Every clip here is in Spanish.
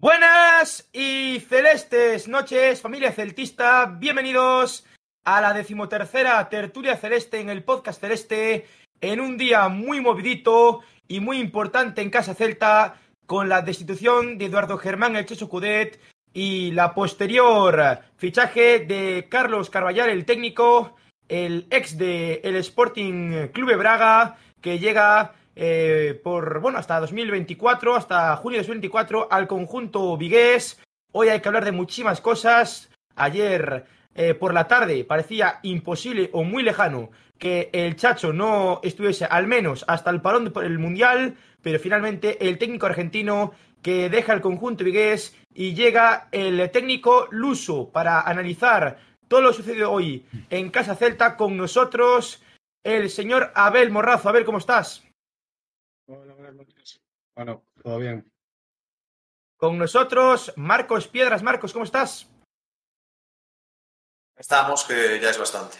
Buenas y celestes noches, familia celtista. Bienvenidos a la decimotercera tertulia celeste en el podcast celeste, en un día muy movidito y muy importante en Casa Celta, con la destitución de Eduardo Germán El Checho Cudet y la posterior fichaje de Carlos Carballal, el técnico, el ex de el Sporting Clube Braga, que llega eh, por, bueno, hasta 2024, hasta junio de 2024, al conjunto vigués. Hoy hay que hablar de muchísimas cosas. Ayer eh, por la tarde parecía imposible o muy lejano que el Chacho no estuviese al menos hasta el parón por el Mundial, pero finalmente el técnico argentino que deja el conjunto vigués y llega el técnico Luso para analizar todo lo sucedido hoy en Casa Celta con nosotros, el señor Abel Morrazo. Abel, ¿cómo estás? Hola, buenas noches. Bueno, todo bien. Con nosotros, Marcos Piedras. Marcos, ¿cómo estás? Estamos, que ya es bastante.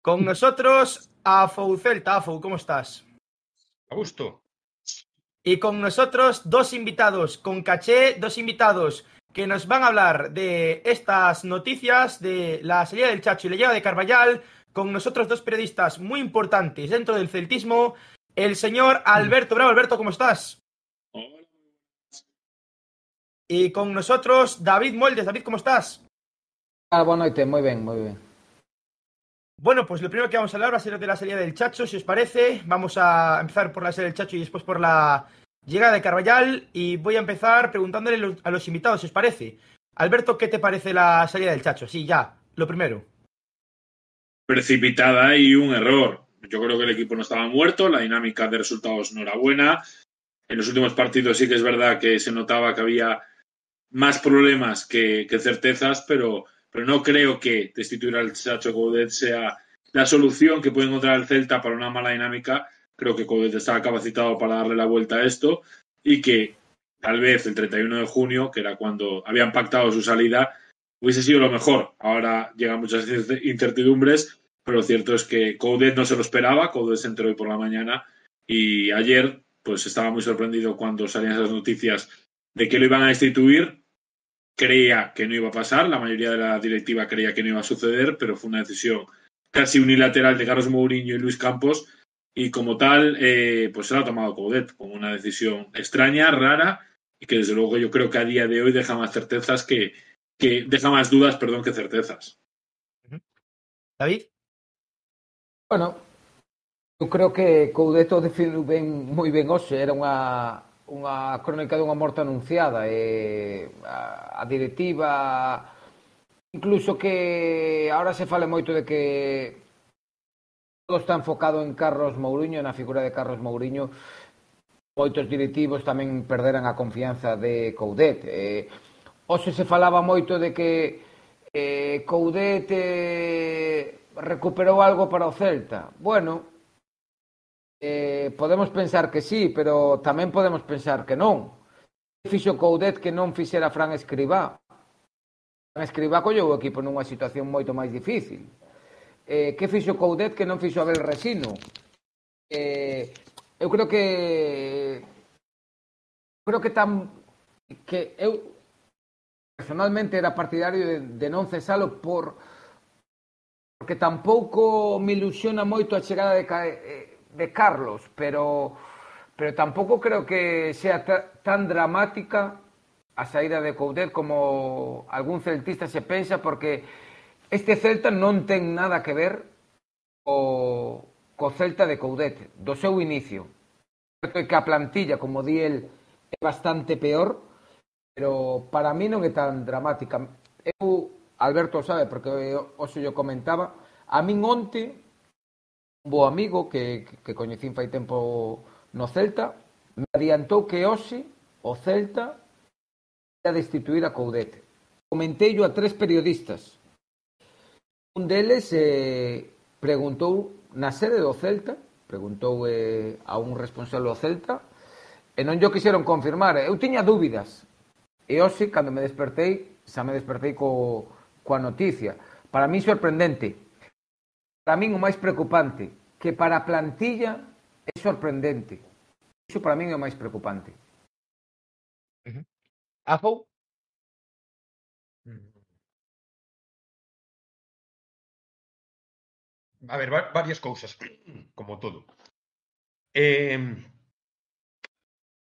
Con nosotros, Afou Celta. Afou, ¿cómo estás? A gusto. Y con nosotros, dos invitados con caché, dos invitados que nos van a hablar de estas noticias, de la salida del Chacho y la llegada de Carballal. Con nosotros, dos periodistas muy importantes dentro del celtismo el señor Alberto Bravo. Alberto, ¿cómo estás? Hola. Y con nosotros David Moldes. David, ¿cómo estás? Ah, boa noite, moi ben, moi ben. Bueno, pues lo primero que vamos a hablar va a ser de la salida del Chacho, si os parece. Vamos a empezar por la salida del Chacho y después por la llegada de Carballal. Y voy a empezar preguntándole a los invitados, si os parece. Alberto, ¿qué te parece la salida del Chacho? Sí, ya, lo primero. Precipitada y un error. Yo creo que el equipo no estaba muerto, la dinámica de resultados no era buena. En los últimos partidos sí que es verdad que se notaba que había más problemas que, certezas, pero, pero no creo que destituir al Chacho Coudet sea la solución que puede encontrar el Celta para una mala dinámica. Creo que Coudet estaba capacitado para darle la vuelta a esto y que tal vez el 31 de junio, que era cuando habían pactado su salida, hubiese sido lo mejor. Ahora llegan muchas incertidumbres, pero lo cierto es que Coudet no se lo esperaba, Coudet se enteró hoy por la mañana y ayer pues estaba muy sorprendido cuando salían esas noticias de que lo iban a destituir. Creía que no iba a pasar, la mayoría de la directiva creía que no iba a suceder, pero fue una decisión casi unilateral de Carlos Mourinho y Luis Campos y como tal eh, pues se la ha tomado Coudet como una decisión extraña, rara y que desde luego yo creo que a día de hoy deja más certezas que, que deja más dudas, perdón, que certezas. David. Bueno, eu creo que Coudeto definiu ben, moi ben hoxe, era unha, unha crónica dunha morte anunciada e a, a directiva incluso que ahora se fale moito de que todo está enfocado en Carlos Mourinho, na figura de Carlos Mourinho, moitos directivos tamén perderan a confianza de Coudet. Eh, hoxe se falaba moito de que eh, Coudet eh, recuperou algo para o Celta? Bueno, eh, podemos pensar que sí, pero tamén podemos pensar que non. Fixo Coudet que non fixera Fran Escribá. Fran Escribá colleu o equipo nunha situación moito máis difícil. Eh, que fixo Coudet que non fixo Abel Resino? Eh, eu creo que creo que tan que eu personalmente era partidario de, de non cesalo por porque tampouco me ilusiona moito a chegada de, eh, de Carlos, pero pero tampouco creo que sea tan dramática a saída de Coudet como algún celtista se pensa, porque este Celta non ten nada que ver co, co Celta de Coudet, do seu inicio. Certo é que a plantilla, como di el, é bastante peor, pero para mí non é tan dramática. Eu Alberto sabe, porque hoxe yo comentaba, a min onte un bo amigo que, que coñecín fai tempo no Celta, me adiantou que hoxe o Celta ia destituir a Coudete. Comenteillo a tres periodistas. Un deles eh, preguntou na sede do Celta, preguntou eh, a un responsable do Celta, e non yo quixeron confirmar. Eu tiña dúbidas. E hoxe, cando me despertei, xa me despertei co, coa noticia. Para mí sorprendente. Para min o máis preocupante, que para a plantilla é sorprendente. Iso para min é o máis preocupante. Uh -huh. Afou? A ver, varias cousas, como todo. Eh,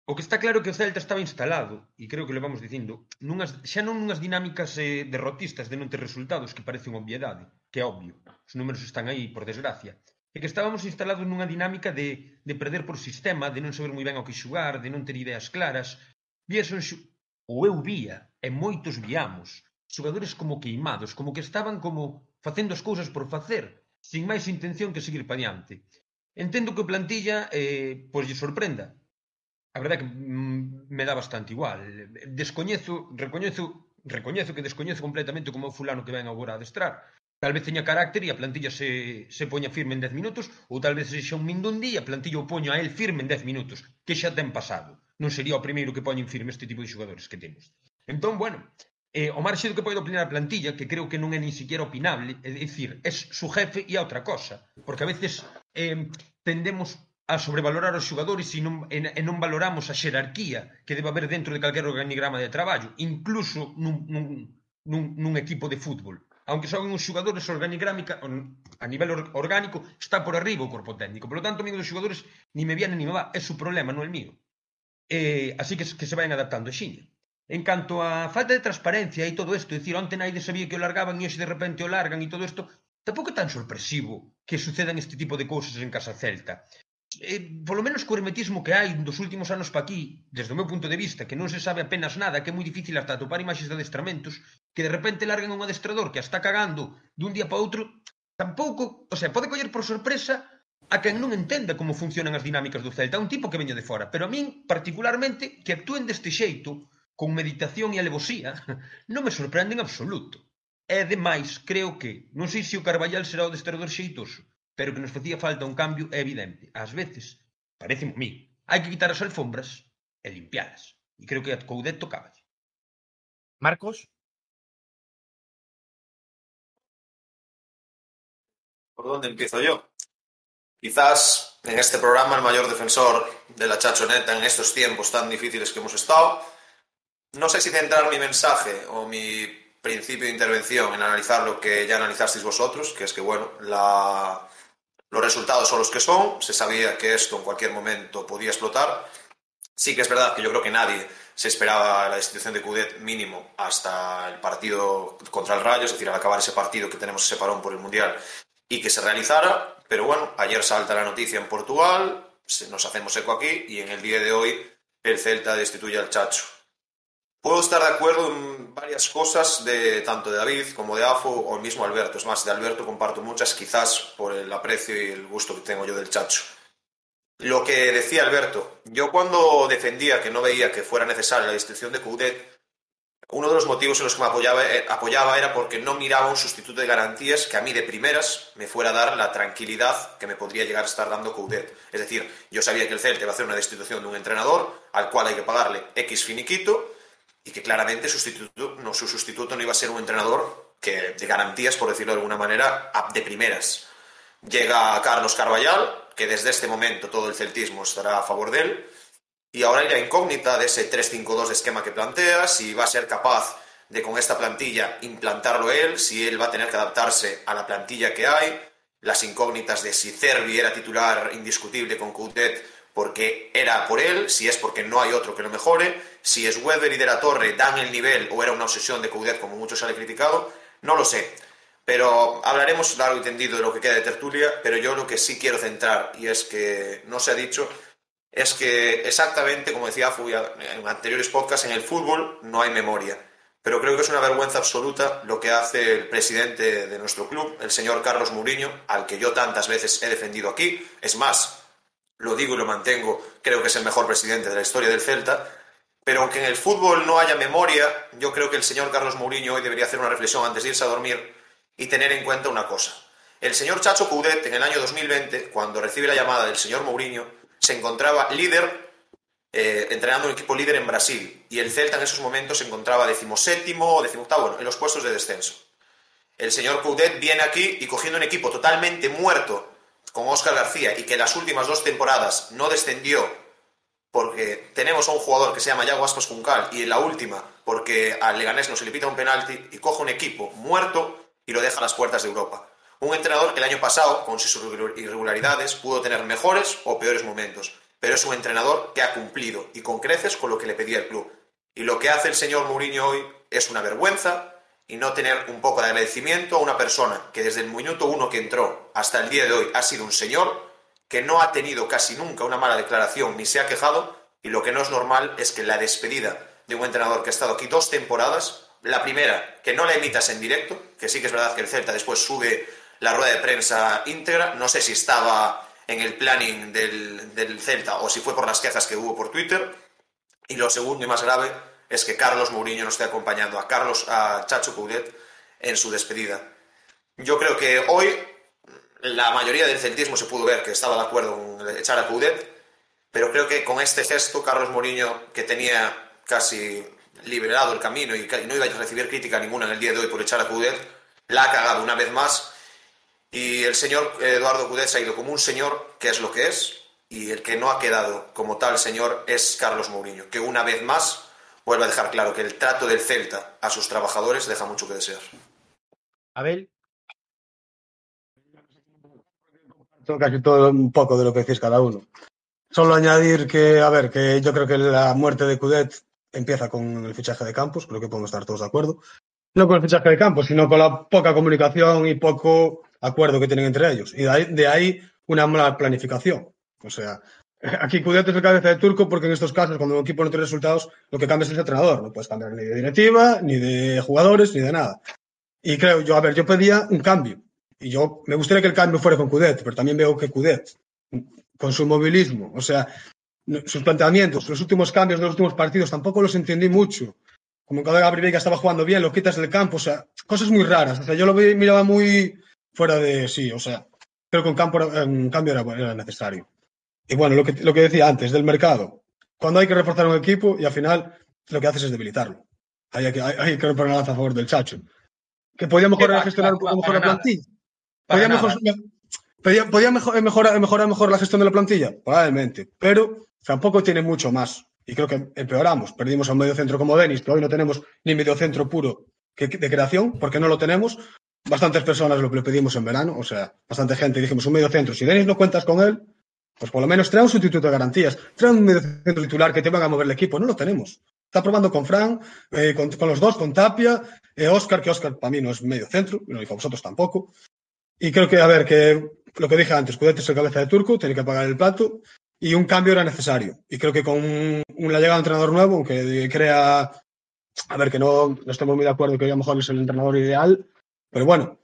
O que está claro é que o Celta estaba instalado, e creo que levamos dicindo, nunhas, xa non nunhas dinámicas eh, derrotistas de non ter resultados, que parece unha obviedade, que é obvio, os números están aí, por desgracia, é que estábamos instalados nunha dinámica de, de perder por sistema, de non saber moi ben ao que xugar, de non ter ideas claras. Vías un xu... ou eu vía, e moitos viamos, xogadores como queimados, como que estaban como facendo as cousas por facer, sin máis intención que seguir pa diante. Entendo que o plantilla eh, pois lle sorprenda, A verdade é que mm, me dá bastante igual. Descoñezo, recoñezo, recoñezo que descoñezo completamente como o fulano que ven agora a adestrar. Tal vez teña carácter e a plantilla se, se poña firme en 10 minutos, ou tal vez sexa un mindundi e a plantilla o poña a el firme en 10 minutos, que xa ten pasado. Non sería o primeiro que poñen firme este tipo de xogadores que temos. Entón, bueno, eh, o marxe do que pode opinar a plantilla, que creo que non é nin siquiera opinable, é dicir, é su jefe e a outra cosa, porque a veces eh, tendemos a sobrevalorar os xogadores e non, e, e non valoramos a xerarquía que debe haber dentro de calquer organigrama de traballo, incluso nun, nun, nun, nun equipo de fútbol. Aunque son os xogadores organigrámica a nivel orgánico está por arriba o corpo técnico. Por lo tanto, amigo dos xogadores, ni me viene ni me va, é su problema, non é mío. Eh, así que, que se vayan adaptando a xiña. En canto a falta de transparencia e todo isto, dicir, onte naide sabía que o largaban e hoxe de repente o largan e todo isto, tampouco é tan sorpresivo que sucedan este tipo de cousas en Casa Celta eh, polo menos co hermetismo que hai dos últimos anos pa aquí, desde o meu punto de vista, que non se sabe apenas nada, que é moi difícil hasta atopar imaxes de adestramentos, que de repente larguen un adestrador que a está cagando dun día para outro, tampouco, o sea, pode coller por sorpresa a quen non entenda como funcionan as dinámicas do Celta, un tipo que veño de fora, pero a min particularmente que actúen deste xeito, con meditación e alevosía, non me sorprende en absoluto. E demais, creo que, non sei se o Carballal será o destrador xeitoso, pero que nos facía falta un cambio é evidente. Ás veces, parece a mí, hai que quitar as alfombras e limpialas. E creo que a Coudet tocaba. Marcos? ¿Por dónde empiezo yo? Quizás en este programa el mayor defensor de la chachoneta en estos tiempos tan difíciles que hemos estado. No sé si centrar mi mensaje o mi principio de intervención en analizar lo que ya analizasteis vosotros, que es que, bueno, la... los resultados son los que son. Se sabía que esto en cualquier momento podía explotar. Sí que es verdad que yo creo que nadie se esperaba la destitución de Cudet mínimo hasta el partido contra el Rayo, es decir, al acabar ese partido que tenemos ese parón por el Mundial y que se realizara. Pero bueno, ayer salta la noticia en Portugal, nos hacemos eco aquí y en el día de hoy el Celta destituye al Chacho. Puedo estar de acuerdo en varias cosas de tanto de David como de Afo o el mismo Alberto. Es más, de Alberto comparto muchas, quizás por el aprecio y el gusto que tengo yo del Chacho. Lo que decía Alberto, yo cuando defendía que no veía que fuera necesaria la destitución de Coudet, uno de los motivos en los que me apoyaba, eh, apoyaba era porque no miraba un sustituto de garantías que a mí de primeras me fuera a dar la tranquilidad que me podría llegar a estar dando Coudet. Es decir, yo sabía que el Celta iba a hacer una destitución de un entrenador al cual hay que pagarle X finiquito y que claramente sustituto, no, su sustituto no iba a ser un entrenador que de garantías, por decirlo de alguna manera, de primeras. Llega Carlos Carballal, que desde este momento todo el celtismo estará a favor de él, y ahora hay la incógnita de ese 3-5-2 de esquema que plantea, si va a ser capaz de con esta plantilla implantarlo él, si él va a tener que adaptarse a la plantilla que hay, las incógnitas de si Cervi era titular indiscutible con Coudet porque era por él, si es porque no hay otro que lo mejore, si es Weber y De la Torre dan el nivel o era una obsesión de Coudet como muchos se le ha criticado, no lo sé. Pero hablaremos largo y tendido de lo que queda de tertulia, pero yo lo que sí quiero centrar, y es que no se ha dicho, es que exactamente, como decía Fu en anteriores podcasts, en el fútbol no hay memoria. Pero creo que es una vergüenza absoluta lo que hace el presidente de nuestro club, el señor Carlos Mourinho, al que yo tantas veces he defendido aquí. Es más, lo digo y lo mantengo, creo que es el mejor presidente de la historia del Celta. Pero aunque en el fútbol no haya memoria, yo creo que el señor Carlos Mourinho hoy debería hacer una reflexión antes de irse a dormir y tener en cuenta una cosa. El señor Chacho Coudet, en el año 2020, cuando recibe la llamada del señor Mourinho, se encontraba líder, eh, entrenando un equipo líder en Brasil. Y el Celta en esos momentos se encontraba decimoséptimo o decimoctavo, en los puestos de descenso. El señor Coudet viene aquí y cogiendo un equipo totalmente muerto con Óscar García y que las últimas dos temporadas no descendió porque tenemos a un jugador que se llama Yago Aspas Juncal y en la última, porque al Leganés no se le pita un penalti y coge un equipo muerto y lo deja a las puertas de Europa. Un entrenador que el año pasado, con sus irregularidades, pudo tener mejores o peores momentos, pero es un entrenador que ha cumplido y con creces con lo que le pedía el club. Y lo que hace el señor Mourinho hoy es una vergüenza y no tener un poco de agradecimiento a una persona que desde el minuto uno que entró hasta el día de hoy ha sido un señor que no ha tenido casi nunca una mala declaración ni se ha quejado y lo que no es normal es que la despedida de un entrenador que ha estado aquí dos temporadas, la primera, que no la emitas en directo, que sí que es verdad que el Celta después sube la rueda de prensa íntegra, no sé si estaba en el planning del, del Celta o si fue por las quejas que hubo por Twitter, y lo segundo y más grave es que Carlos Mourinho no esté acompañando a Carlos a Chacho Coudet en su despedida. Yo creo que hoy la mayoría del celtismo se pudo ver que estaba de acuerdo en echar a Coudet, pero creo que con este gesto Carlos Mourinho, que tenía casi liberado el camino y no iba a recibir crítica ninguna en el día de hoy por echar a Coudet, la ha cagado una vez más y el señor Eduardo Coudet se ha ido como un señor, que es lo que es, y el que no ha quedado como tal señor es Carlos Mourinho, que una vez más vuelve a dejar claro que el trato del Celta a sus trabajadores deja mucho que desear. Abel. Casi todo un poco de lo que decís cada uno. Solo añadir que, a ver, que yo creo que la muerte de Cudet empieza con el fichaje de Campos, creo que podemos estar todos de acuerdo. No con el fichaje de Campos, sino con la poca comunicación y poco acuerdo que tienen entre ellos. Y de ahí, de ahí una mala planificación. O sea, aquí Cudet es el cabeza de turco porque en estos casos, cuando un equipo no tiene resultados, lo que cambia es el entrenador. No puedes cambiar ni de directiva, ni de jugadores, ni de nada. Y creo, yo, a ver, yo pedía un cambio. Y yo me gustaría que el cambio fuera con Cudet, pero también veo que Cudet, con su movilismo, o sea, sus planteamientos, los últimos cambios de los últimos partidos, tampoco los entendí mucho. Como cuando Gabriel Veiga estaba jugando bien, lo quitas del campo, o sea, cosas muy raras. O sea, yo lo miraba muy fuera de sí, o sea, creo que un, campo, un cambio era, era, necesario. Y bueno, lo que, lo que decía antes, del mercado. Cuando hay que reforzar un equipo y al final lo que haces es debilitarlo. Hay que, hay, hay que romper una lanza a favor del Chacho. Que podía mejorar gestionar un poco mejor la plantilla. Podía, mejor, podía, podía mejor, mejorar, mejorar mejor la gestión de la plantilla, probablemente, pero tampoco tiene mucho más. Y creo que empeoramos. Perdimos a un medio centro como Denis, que hoy no tenemos ni medio centro puro que, de creación, porque no lo tenemos. Bastantes personas lo, lo pedimos en verano, o sea, bastante gente dijimos un medio centro. Si Denis no cuentas con él, pues por lo menos trae un sustituto de garantías, trae un medio centro titular que te van a mover el equipo. No lo tenemos. Está probando con Fran, eh, con, los dos, con Tapia, eh, Oscar, que Oscar para mí no es medio centro, no dijo vosotros tampoco. Y creo que, a ver, que lo que dije antes, Cudete es el cabeza de turco, tiene que pagar el plato y un cambio era necesario. Y creo que con una llegada de un entrenador nuevo, aunque crea, a ver, que no, no estemos muy de acuerdo que a lo mejor es el entrenador ideal, pero bueno,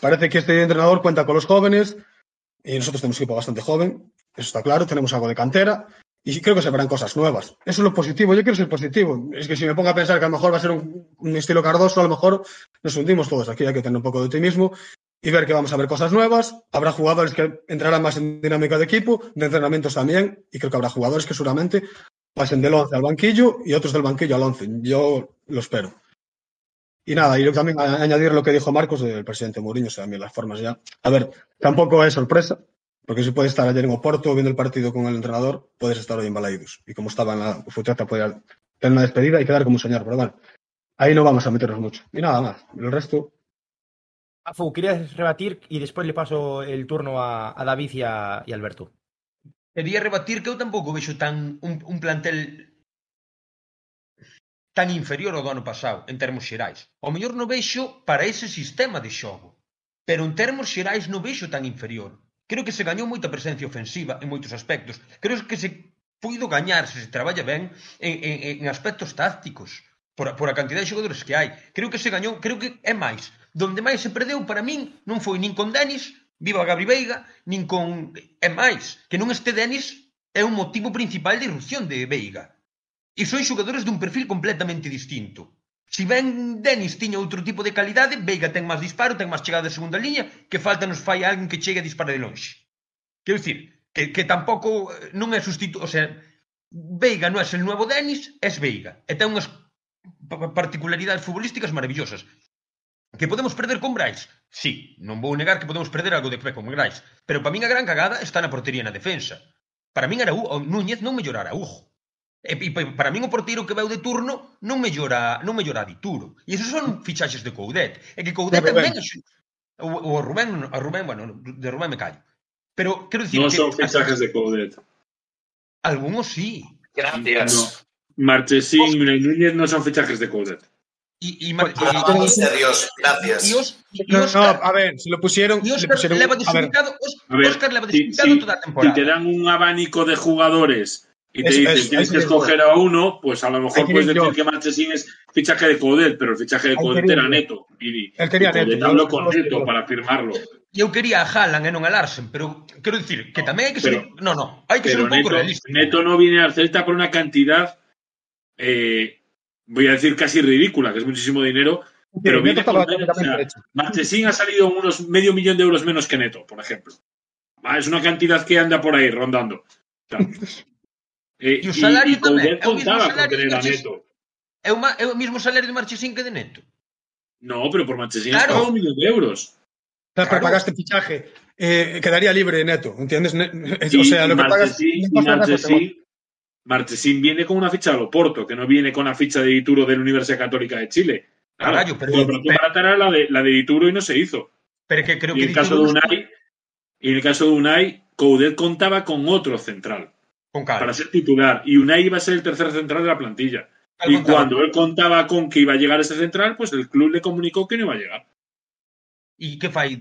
parece que este entrenador cuenta con los jóvenes y nosotros tenemos un equipo bastante joven, eso está claro, tenemos algo de cantera y creo que se verán cosas nuevas. Eso es lo positivo, yo quiero ser positivo. Es que si me pongo a pensar que a lo mejor va a ser un, estilo cardoso, a lo mejor nos hundimos todos aquí, hay que tener un poco de optimismo y ver que vamos a ver cosas nuevas. Habrá jugadores que entrarán más en dinámica de equipo, de entrenamientos también, y creo que habrá jugadores que seguramente pasen del 11 al banquillo y otros del banquillo al 11. Yo lo espero. Y nada, y también añadir lo que dijo Marcos del presidente Mourinho, o sea, también las formas ya. A ver, tampoco es sorpresa, porque si puedes estar ayer en Oporto viendo el partido con el entrenador, puedes estar hoy en Balaidos. Y como estaba en la futrata, podía tener una despedida y quedar como un señor, pero bueno, ahí no vamos a meternos mucho. Y nada más, el resto Afu, querías rebatir y despois le paso el turno a, a David e a, a Alberto. Quería rebatir que eu tampouco vexo tan un, un plantel tan inferior ao do ano pasado en termos xerais. O mellor non vexo para ese sistema de xogo, pero en termos xerais non vexo tan inferior. Creo que se gañou moita presencia ofensiva en moitos aspectos. Creo que se puido gañar se se traballa ben en, en, en aspectos tácticos por a, por a cantidad de xogadores que hai. Creo que se gañou, creo que é máis. Donde máis se perdeu para min non foi nin con Denis, viva Gabri Veiga, nin con... É máis, que non este Denis é un motivo principal de irrupción de Veiga E son xogadores dun perfil completamente distinto. Si ben Denis tiña outro tipo de calidade, Veiga ten máis disparo, ten máis chegada de segunda liña, que falta nos fai alguén que chegue a disparar de lonxe. Quero dicir, que, que tampouco eh, non é sustitu... O sea, Veiga non é el novo Denis, é Veiga. E ten unhas particularidades futbolísticas maravillosas. Que podemos perder con Brais? Sí, non vou negar que podemos perder algo de pé con Brais. Pero para min a gran cagada está na portería na defensa. Para min era o Núñez non mellora Araújo. Eh, e, e para min o porteiro que veu de turno non mellora, non mellora a Dituro. E esos son fichaxes de Coudet. E que Coudet tamén... O, o Rubén, o Rubén, bueno, de Rubén me callo. Pero quero dicir no que... Non son fichajes de Coudet. Algunos sí. Gracias. No. Marchesín y Núñez no son fichajes de Coudet. Y, y, Mar ah, y, y, y Dios, gracias. Y, os, y Oscar, no, no, a ver, se lo pusieron. Y Oscar le pusieron, leva desimitado, Oscar, Oscar leva desimitado si, toda a temporada. Si te dan un abanico de jugadores y te Es- dicen es- tienes que escoger a uno, pues a lo mejor puedes decir yo. que Marchesín es fichaje de Coudet, pero el fichaje de quería era yo. neto. Y, Él quería y Neto, yo- con yo- Neto yo- para firmarlo. Eu quería a Haaland e non a Larsen, pero quero dicir que tamén hai que ser... Pero- no, no, hai que ser un pouco Neto, realista. Neto no viene al Celta por una cantidad, eh, voy a decir casi ridícula, que es muchísimo dinero, pero viene o hecho. Marchesín ha salido unos medio millón de euros menos que Neto, por ejemplo. Ah, Es una cantidad que anda por ahí rondando. O sea, eh, Y o salario tamén, Coudet é o mismo contaba con salario tener de. Neto. É o, é o mismo salario de Marchesín que de Neto. No, pero por Marchesín Claro. pagado un millón de euros. O sea, pero Claro. pagaste fichaje, eh, quedaría libre neto, ¿entiendes? O sea, lo que pagas. Marchesín, y Marchesín- Marchesín viene con una ficha de Loporto, que no viene con la ficha de Dituro de la Universidad Católica de Chile. Claro, Carallo, pero- pero- era la de, la de Dituro y no se hizo. Pero que creo Y que en el caso de Unai, y en el caso de Unai, Coudet contaba con otro central Con Cal. Para ser titular. Y Unai iba a ser el tercer central de la plantilla. Él y contaba. cuando él contaba con que iba a llegar ese central, pues el club le comunicó que non iba a llegar. E que fai?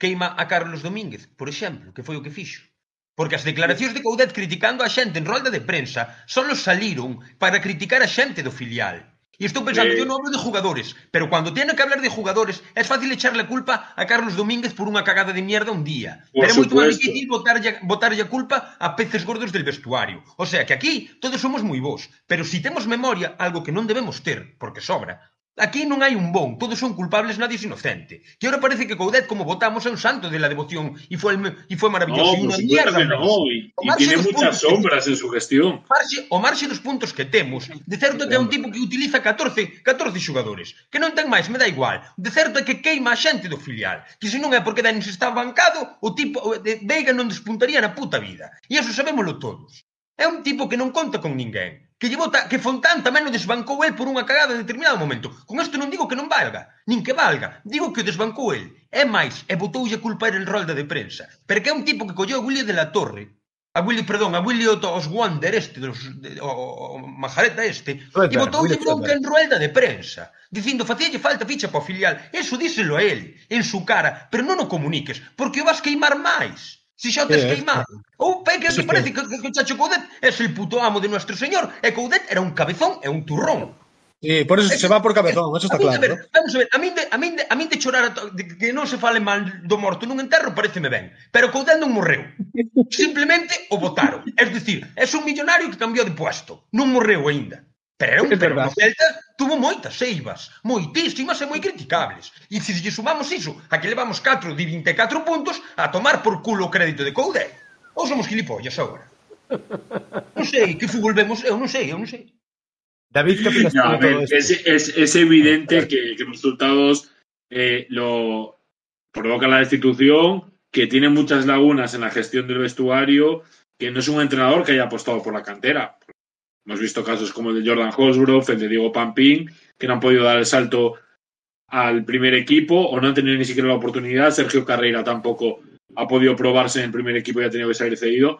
Queima a Carlos Domínguez, por exemplo, que foi o que fixo. Porque as declaracións de Coudet criticando a xente en rolda de prensa só saliron para criticar a xente do filial. E estou pensando, eu non hablo de jugadores, pero cando tiene que hablar de jugadores é fácil echarle a culpa a Carlos Domínguez por unha cagada de mierda un día. Por pero máis supuesto. difícil botarlle, botarlle a culpa a peces gordos del vestuario. O sea que aquí todos somos moi bons, pero si temos memoria, algo que non debemos ter, porque sobra, Aquí non hai un bon, todos son culpables, nadie es inocente. Que ahora parece que Coudet, como votamos, é un santo de la devoción y fue, el, y fue maravilloso. No, y una mierda. No, y, y tiene muchas sombras en su gestión. Marxe, o marxe dos puntos que temos, de certo que é un tipo que utiliza 14, 14 xogadores, que non ten máis, me dá igual. De certo é que queima a xente do filial, que se non é porque Denis está bancado, o tipo de Veiga non despuntaría na puta vida. E eso sabémoslo todos. É un tipo que non conta con ninguén que, lle vota que Fontán tamén o desbancou el por unha cagada en determinado momento. Con isto non digo que non valga, nin que valga. Digo que o desbancou el. É máis, e botoulle a culpa en rolda de prensa. Pero que é un tipo que colleu a Willy de la Torre, a Willy, perdón, a Willy os Wander este, dos, de, o, o Majareta este, e botou de bronca en rueda de prensa, dicindo, facíalle falta ficha para o filial. Eso díselo a él, en su cara, pero non o comuniques, porque o vas queimar máis. Si xa o tes queimado. Ou pe que, que parece que, que, que Chacho Coudet é el puto amo de nuestro señor e Coudet era un cabezón e un turrón. Sí, por eso se va por cabezón, eso está claro. Ver, ¿no? Vamos a ver, a min de, a min de, a min de chorar a to, de que non se fale mal do morto nun enterro pareceme ben, pero Coudet non morreu. Simplemente o votaron. Es decir, é un millonario que cambiou de puesto. Non morreu aínda. Pero era un pero no Celta tuvo moitas seivas, moitísimas e moi criticables. E se lle sumamos iso, a que levamos 4 de 24 puntos a tomar por culo o crédito de Coudé. Ou somos gilipollas agora? Non sei, que fútbol vemos? Eu non sei, eu non sei. David, que no, a ver, es, es, es evidente que, que los resultados eh, lo provoca la destitución, que tiene muchas lagunas en la gestión del vestuario, que no es un entrenador que haya apostado por la cantera. Hemos visto casos como el de Jordan Holsgrove, el de Diego Pampín, que no han podido dar el salto al primer equipo o no han tenido ni siquiera la oportunidad. Sergio Carreira tampoco ha podido probarse en el primer equipo y ha tenido que salir cedido.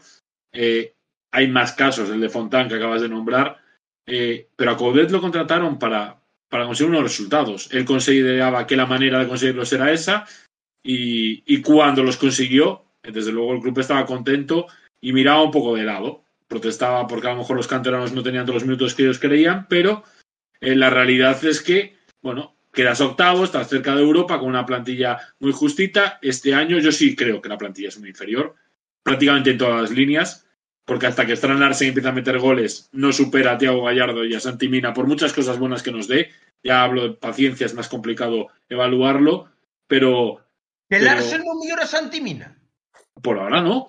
Eh, hay más casos, el de Fontán que acabas de nombrar, eh, pero a Coudet lo contrataron para, para conseguir unos resultados. Él consideraba que la manera de conseguirlos era esa y, y cuando los consiguió, desde luego el club estaba contento y miraba un poco de lado. Protestaba porque a lo mejor los canteranos no tenían todos los minutos que ellos creían, pero eh, la realidad es que, bueno, quedas octavo, estás cerca de Europa con una plantilla muy justita. Este año yo sí creo que la plantilla es muy inferior, prácticamente en todas las líneas porque hasta que Strand Larsen empieza a meter goles, no supera a Thiago Gallardo y a Santi Mina por muchas cosas buenas que nos dé. Ya hablo de paciencia, es más complicado evaluarlo, pero Que Pero- Larsen non mellora Santimina. por ahora no.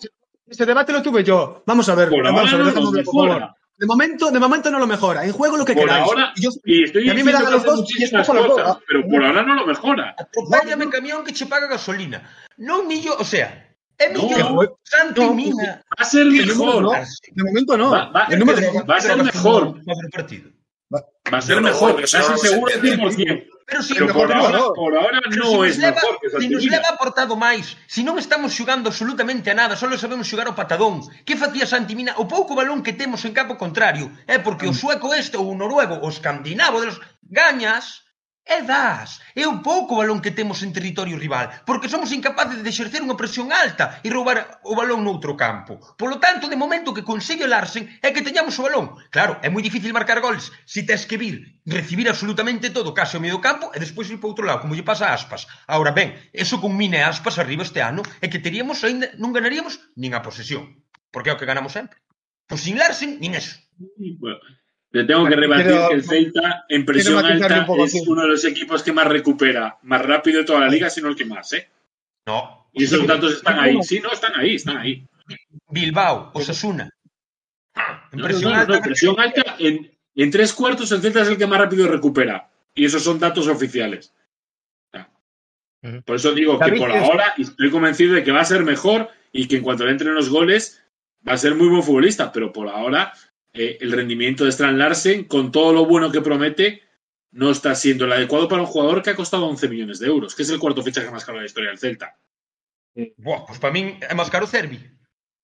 Este debate lo tuve yo. Vamos a ver, Por vamos ahora a ver, no por favor. De momento, de momento no lo mejora. En juego lo que Por queráis. ahora- Y yo- Y estoy Y a mí me dan a los dos y dos, cosas, ¿no? pero por ahora no lo mejora. Atropéllame camión que che paga gasolina. Non millo, o sea, No, millón. Santi no, Mina. Va a ser mejor. no. De momento no. Va, va- número- va a ser mejor. Va a ser no, mejor. pero Casi no se seguro entiende. 100%. Pero si Pero por, ahora, no, por ahora non leva, mejor que Santi Se nos leva aportado máis, se si non estamos xugando absolutamente a nada, só sabemos xugar o patadón. Que facía Santi Mina? O pouco balón que temos en campo contrario é porque o mm. sueco este ou o noruego, o escandinavo delos gañas, E das. é o pouco balón que temos en territorio rival, porque somos incapaces de exercer unha presión alta e roubar o balón noutro campo. Polo tanto, de momento que consegue Larsen é que teñamos o balón. Claro, é moi difícil marcar gols se tes que vir recibir absolutamente todo case ao medio campo e despois ir para outro lado, como lle pasa a Aspas. Ahora ben, eso con Mine Aspas arriba este ano é que teríamos ainda non ganaríamos nin a posesión, porque é o que ganamos sempre. Pois sin Larsen, nin eso. Bueno. Le tengo que rebatir Quiero- que el Celta en presión alta un poco es uno de los equipos que más recupera, más rápido de toda la liga, sino el que más, ¿eh? No. Y esos datos están ahí. Sí, no, están ahí, están ahí. Bilbao, Osasuna. En No, presión no, no, alta, no, presión alta, en, en tres cuartos el Celta es el que más rápido recupera. Y esos son datos oficiales. Por eso digo que por ahora estoy convencido de que va a ser mejor y que en cuanto le entren los goles va a ser muy buen futbolista. Pero por ahora eh, el rendimiento de Strand Larsen, con todo lo bueno que promete, no está siendo el adecuado para un jugador que ha costado 11 millones de euros, que es el cuarto fichaje más caro de la historia del Celta. Buah, pois para min é máis caro Cervi.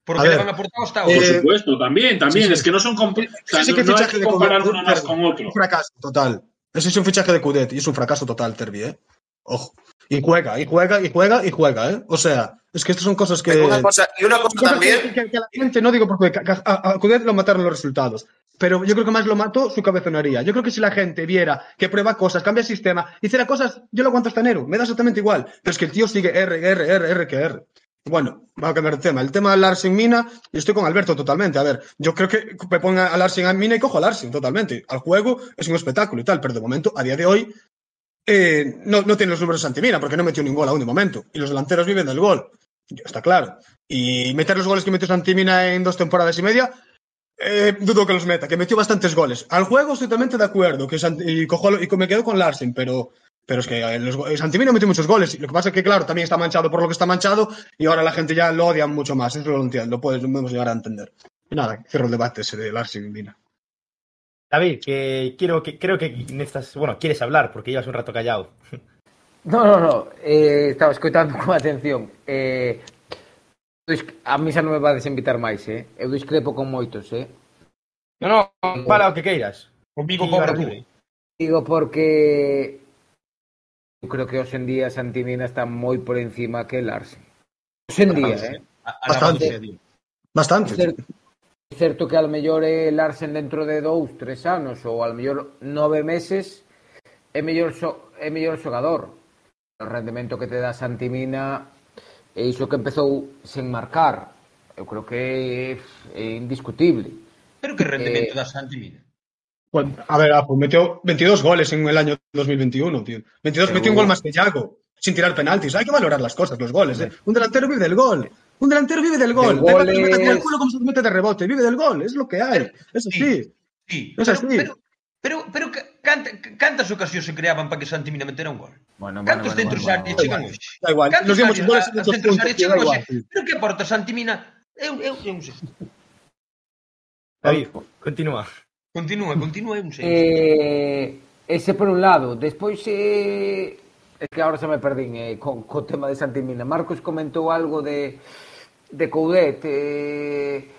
Porque A ver, le van aportado hasta Por ahora. Eh, supuesto, también, también. sí, sí. Es que no son o sea, Sí, no- que no hay fichaje que de comparar con otro. Un fracaso total. Ese es un fichaje de Cudet y es un fracaso total, Terbi, ¿eh? Ojo. Y juega, y juega, y juega, y juega, ¿eh? O sea, es que estas son cosas que. Una cosa- y una cosa también, que, que- la gente no digo porque a, lo mataron los resultados. Pero yo creo que más lo mató su cabezonería. Yo creo que si la gente viera que prueba cosas, cambia sistema, hiciera cosas, yo lo aguanto hasta enero. Me da exactamente igual. Pero es que el tío sigue R, R, R, R, que R. Bueno, va a cambiar de tema. El tema de Larsen Mina, yo estoy con Alberto totalmente. A ver, yo creo que me pongo a Larsen a Mina y cojo a Larsen totalmente. Al juego es un espectáculo y tal, pero de momento, a día de hoy, eh, no, no tiene los números de Santimina porque no metió ningún gol aún de momento. Y los delanteros viven del gol. Está claro. Y meter los goles que metió Santimina en dos temporadas y media, eh, dudo que los meta, que metió bastantes goles. Al juego estoy totalmente de acuerdo, que Sant- y, cojo, y me quedo con Larsen, pero, pero es que eh, los, Santimina metió muchos goles. Lo que pasa es que, claro, también está manchado por lo que está manchado y ahora la gente ya lo odia mucho más. Eso lo entiendo, lo podemos llegar a entender. Y nada, cierro el debate ese de Larsen y Mina. David, que quiero que creo que necesitas, bueno, quieres hablar porque llevas un rato callado. No, no, no, eh, estaba escoitando con atención. Eh, a mí xa non me vades invitar máis, eh? Eu discrepo con moitos, eh? No, no, fala o que queiras. Comigo cobra tú. Digo porque eu creo que hoxe en día Santimina está moi por encima que Larsen. Hoxe en día, eh? Bastante, bastante. bastante. É certo que almellor é larsen dentro de dous, tres anos ou almellor nove meses é mellor xo, é mellor xogador. O rendemento que te dá Santimina é iso que empezou sen marcar. Eu creo que é, é indiscutible. Pero que rendemento eh, dá Santimina? Bueno, a ver, ah, Apo, metió 22 goles en el año 2021, tío. 22 metió un gol más que Yago, sin tirar penaltis. Hay que valorar las cosas, los goles. ¿eh? Un delantero vive del gol. Un delantero vive del gol. Del gol se es- el culo como se mete de rebote. Vive del gol, es lo que hay. Eso sí. Sí, Es pero, así. pero, pero, pero ca- canta, cantas ocasións se creaban para que Santi Mina metera un gol? Bueno, Cantos centros bueno, áreas bueno, chegan bueno. hoxe? Da igual. Cantos Nos dimos goles a- a centros tío, chegan hoxe? Pero que aporta Santi Mina? Eu, eu, eu non sei. David, continúa. Continúa, continúa, eu non sei. Eh, ese por un lado. Despois, eh, é que agora xa me perdín eh, con, co tema de Santimina. Marcos comentou algo de, de Coudet eh,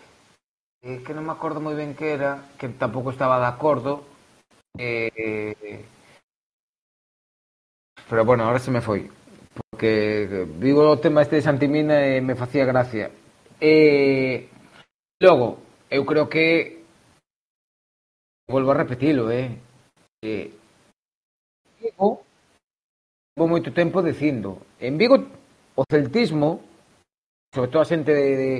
eh, que non me acordo moi ben que era que tampouco estaba de acordo eh, pero bueno, ahora se me foi porque digo o tema este de Santimina e me facía gracia. Eh, logo eu creo que volvo a repetilo eh, eh Vigo, vou moito tempo dicindo en Vigo o celtismo sobre todo a xente de, de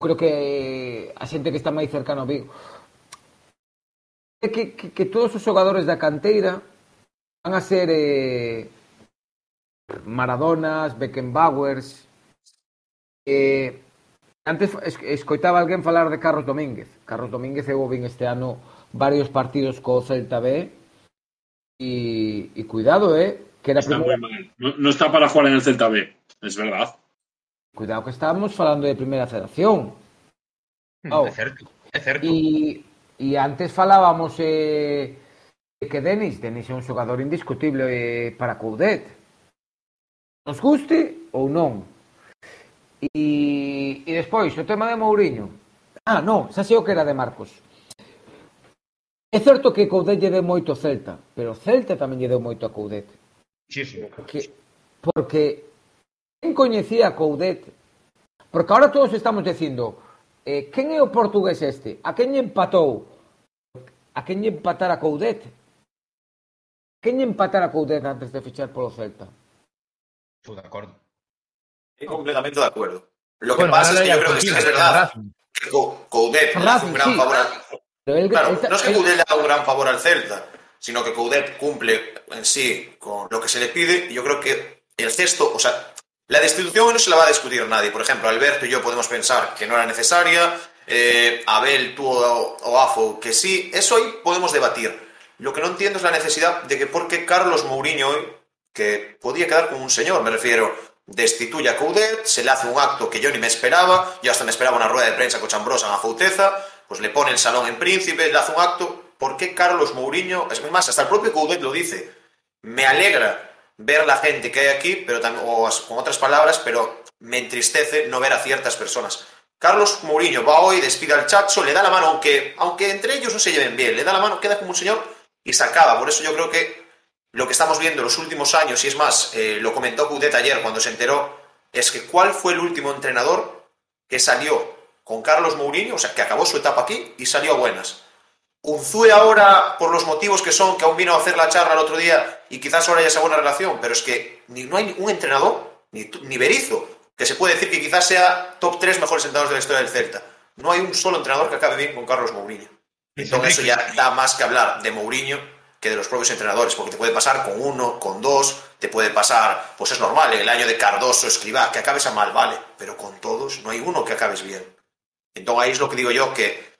creo que a xente que está máis cercano a Vigo é que, que, que todos os xogadores da canteira van a ser eh, Maradonas, Beckenbauers eh, Antes es- escoitaba alguén falar de Carlos Domínguez. Carlos Domínguez eu vin este ano varios partidos co Celta B e cuidado, eh, que era a Está primeira, muy mal. No, no está para jugar en el Celta B, es verdad. Cuidado que estábamos falando de Primeira Federación. Oh. É certo, é certo. E, e antes falábamos eh, que Denis, Denis é un xogador indiscutible eh, para Coudet. Nos guste ou non. E, e despois, o tema de Mourinho. Ah, non, xa sei o que era de Marcos. É certo que Coudet lle deu moito Celta, pero Celta tamén lle deu moito a Coudet. Muchísimo. Porque, porque quen coñecía a Coudet? Porque ahora todos estamos dicindo eh, quen é o portugués este? A quen lle empatou? A quen lle empatara Coudet? Quen lle empatara Coudet antes de fichar polo Celta? Estou de acordo. Estoy completamente de acuerdo. Lo que bueno, pasa es que yo creo que sí es verdad. Que Coudet le hace un gran sí. favor al... Él, claro, él, no es que Coudet le haga un gran favor al Celta, sino que Coudet cumple en sí con lo que se le pide. Y yo creo que el cesto, o sea, la destitución no se la va a discutir nadie. Por ejemplo, Alberto y yo podemos pensar que no era necesaria, eh, Abel, tú o, Afo que sí, eso ahí podemos debatir. Lo que no entiendo es la necesidad de que por qué Carlos Mourinho hoy, que podía quedar como un señor, me refiero, destituye a Coudet, se le hace un acto que yo ni me esperaba, yo hasta me esperaba una rueda de prensa con Chambrosa en la Fauteza, pues le pone el salón en príncipe, le hace un acto. ¿Por qué Carlos Mourinho? Es más, hasta el propio Coudet lo dice. Me alegra ver la gente que hay aquí, pero también, o con otras palabras, pero me entristece no ver a ciertas personas. Carlos Mourinho va hoy, despide al Chacho, le da la mano, aunque, aunque entre ellos no se lleven bien, le da la mano, queda como un señor y se acaba. Por eso yo creo que lo que estamos viendo en los últimos años, y es más, eh, lo comentó Coudet ayer cuando se enteró, es que ¿cuál fue el último entrenador que salió con Carlos Mourinho, o sea, que acabó su etapa aquí y salió a buenas? Unzue ahora, por los motivos que son, que aún vino a hacer la charla el otro día y quizás ahora ya sea buena relación, pero es que ni, no hay un entrenador, ni, ni Berizzo, que se puede decir que quizás sea top 3 mejores entrenadores de la historia del Celta. No hay un solo entrenador que acabe bien con Carlos Mourinho. Entonces eso ya da más que hablar de Mourinho que de los propios entrenadores, porque te puede pasar con uno, con dos, te puede pasar, pues es normal, en el año de Cardoso, Escribá, que acabes a mal, vale, pero con todos no hay uno que acabes bien. Entonces ahí es lo que digo yo, que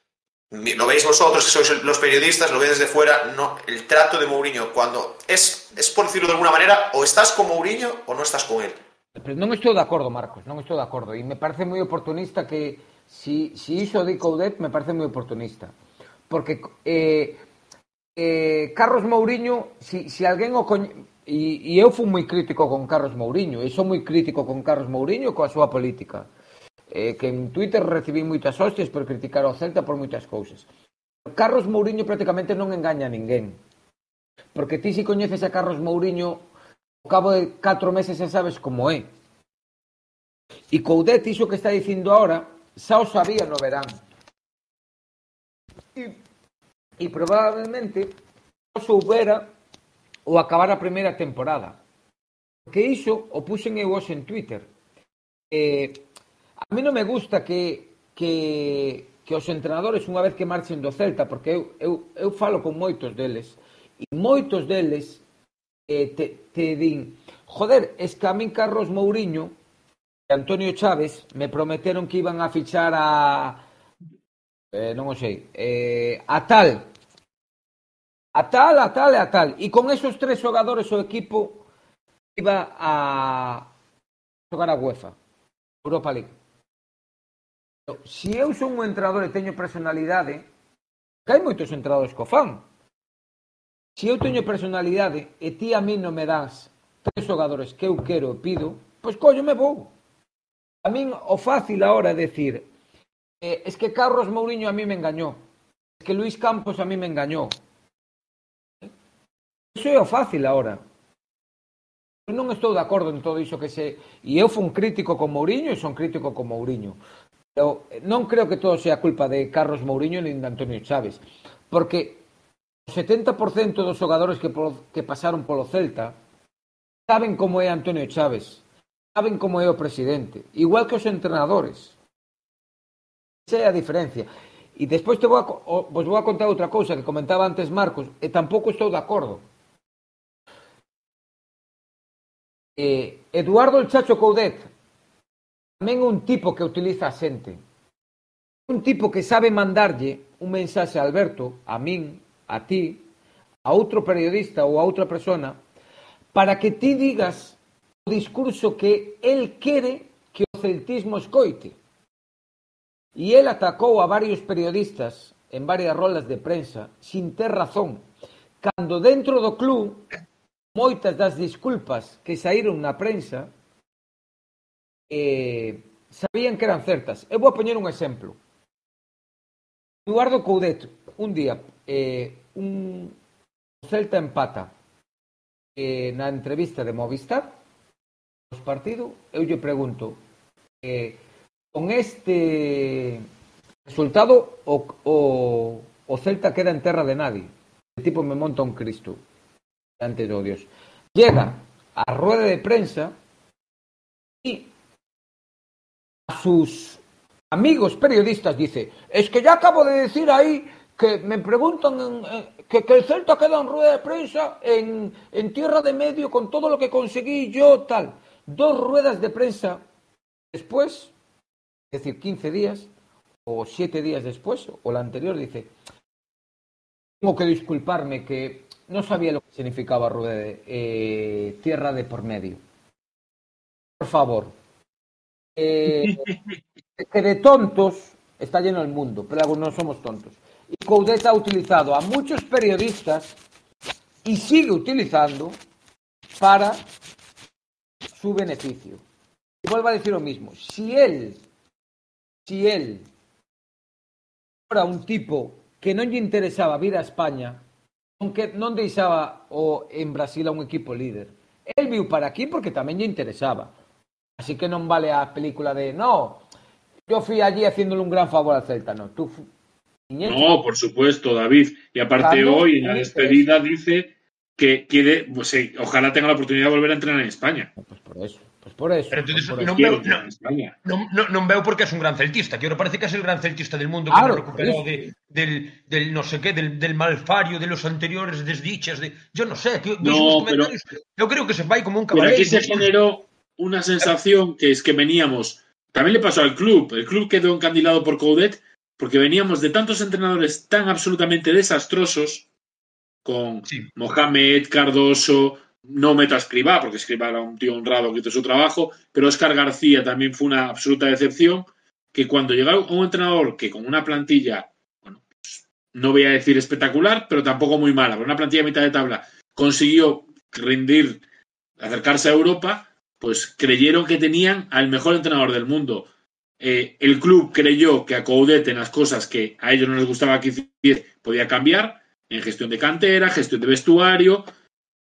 lo veis vosotros, que sois los periodistas, lo veis desde fuera, no, el trato de Mourinho, cuando es, es por decirlo de alguna manera, o estás con Mourinho o no estás con él. Non estou de acordo, Marcos, non estou de acordo. E me parece moi oportunista que si, si iso di Coudet, me parece moi oportunista. Porque eh, eh, Carlos Mourinho, si, si alguén o coñ... E, e eu fui moi crítico con Carlos Mourinho, e sou moi crítico con Carlos Mourinho coa súa política. eh, que en Twitter recibí moitas hostias por criticar ao Celta por moitas cousas. Carlos Mourinho prácticamente non engaña a ninguén. Porque ti si coñeces a Carlos Mourinho ao cabo de 4 meses xa sabes como é. E Coudet iso que está dicindo ahora xa o sabía no verán. E, e probablemente o soubera ou acabar a primeira temporada. Porque iso o puxen eu hoxe en Twitter. Eh, A mí non me gusta que, que, que os entrenadores unha vez que marchen do Celta, porque eu, eu, eu falo con moitos deles, e moitos deles eh, te, te din, joder, es que a min Carlos Mourinho e Antonio Chávez me prometeron que iban a fichar a eh, non o sei, eh, a tal a tal, a tal e a tal. E con esos tres xogadores o equipo iba a xogar a UEFA, Europa League. Se eu son un entrenador e teño personalidade, que hai moitos entrenadores co fan. Se eu teño personalidade e ti a mí non me das tres xogadores que eu quero e pido, pois collo me vou. A min o fácil agora é decir, eh, es que Carlos Mourinho a mí me engañou, es que Luis Campos a mí me engañou. Iso é o fácil agora. Eu non estou de acordo en todo iso que se... E eu fui un crítico con Mourinho e son crítico con Mourinho eu non creo que todo sea culpa de Carlos Mourinho nin de Antonio Chávez, porque o 70% dos xogadores que, polo, que pasaron polo Celta saben como é Antonio Chávez, saben como é o presidente, igual que os entrenadores. Esa é a diferencia. E despois te vou a, vos vou a contar outra cousa que comentaba antes Marcos, e tampouco estou de acordo. Eh, Eduardo El Chacho Coudet Tamén un tipo que utiliza a xente. Un tipo que sabe mandarlle un mensaxe a Alberto, a min, a ti, a outro periodista ou a outra persona, para que ti digas o discurso que el quere que o celtismo escoite. E el atacou a varios periodistas en varias rolas de prensa sin ter razón, cando dentro do club moitas das disculpas que saíron na prensa eh, sabían que eran certas. Eu vou poñer un exemplo. Eduardo Coudet, un día, eh, un Celta empata eh, na entrevista de Movistar, os partido, eu lle pregunto, eh, con este resultado o, Celta queda en terra de nadie. El tipo me monta un Cristo ante de Dios. Llega a rueda de prensa y a sus amigos periodistas dice, es que ya acabo de decir ahí que me preguntan en, que, que, el Celta queda en rueda de prensa en, en tierra de medio con todo lo que conseguí yo, tal. Dos ruedas de prensa después es decir, 15 días o 7 días después, o la anterior, dice, tengo que disculparme que no sabía lo que significaba rueda eh, tierra de por medio. Por favor. Eh, que de tontos está lleno el mundo, pero no somos tontos. Y Coudet ha utilizado a muchos periodistas y sigue utilizando para su beneficio. Y vuelvo a decir lo mismo. Si él si él era un tipo que non lle interesaba vir a España, aunque non deixaba o en Brasil a un equipo líder. El viu para aquí porque tamén lle interesaba. Así que non vale a película de no, yo fui allí haciéndole un gran favor al Celta, no, tú No, por supuesto, David. Y aparte claro, hoy en la despedida dice que quiere, pues, sí, ojalá tenga la oportunidad de volver a entrenar en España. Pues por eso. Pues por eso. Pero entonces pues por non, veo, non, non, non veo porque es un gran celtista, que ahora parece que es el gran celtista del mundo claro, que recuperado de, del, del no sé qué, del, del malfario de los anteriores desdichas, de yo no sé, que, no, pero, yo creo que se va como un caballero. Pero aquí se generó una sensación que es que veníamos, también le pasó al club, el club quedó encandilado por Coudet porque veníamos de tantos entrenadores tan absolutamente desastrosos con sí. Mohamed, Cardoso, no meto a Escribá, porque Escribá era un tío honrado que hizo su trabajo, pero Oscar García también fue una absoluta decepción, que cuando llegó un entrenador que con una plantilla, bueno, pues, no voy a decir espectacular, pero tampoco muy mala, con una plantilla a mitad de tabla, consiguió rendir, acercarse a Europa, pues creyeron que tenían al mejor entrenador del mundo. Eh, el club creyó que a Coudet en las cosas que a ellos no les gustaba que hiciera podía cambiar, en gestión de cantera, gestión de vestuario,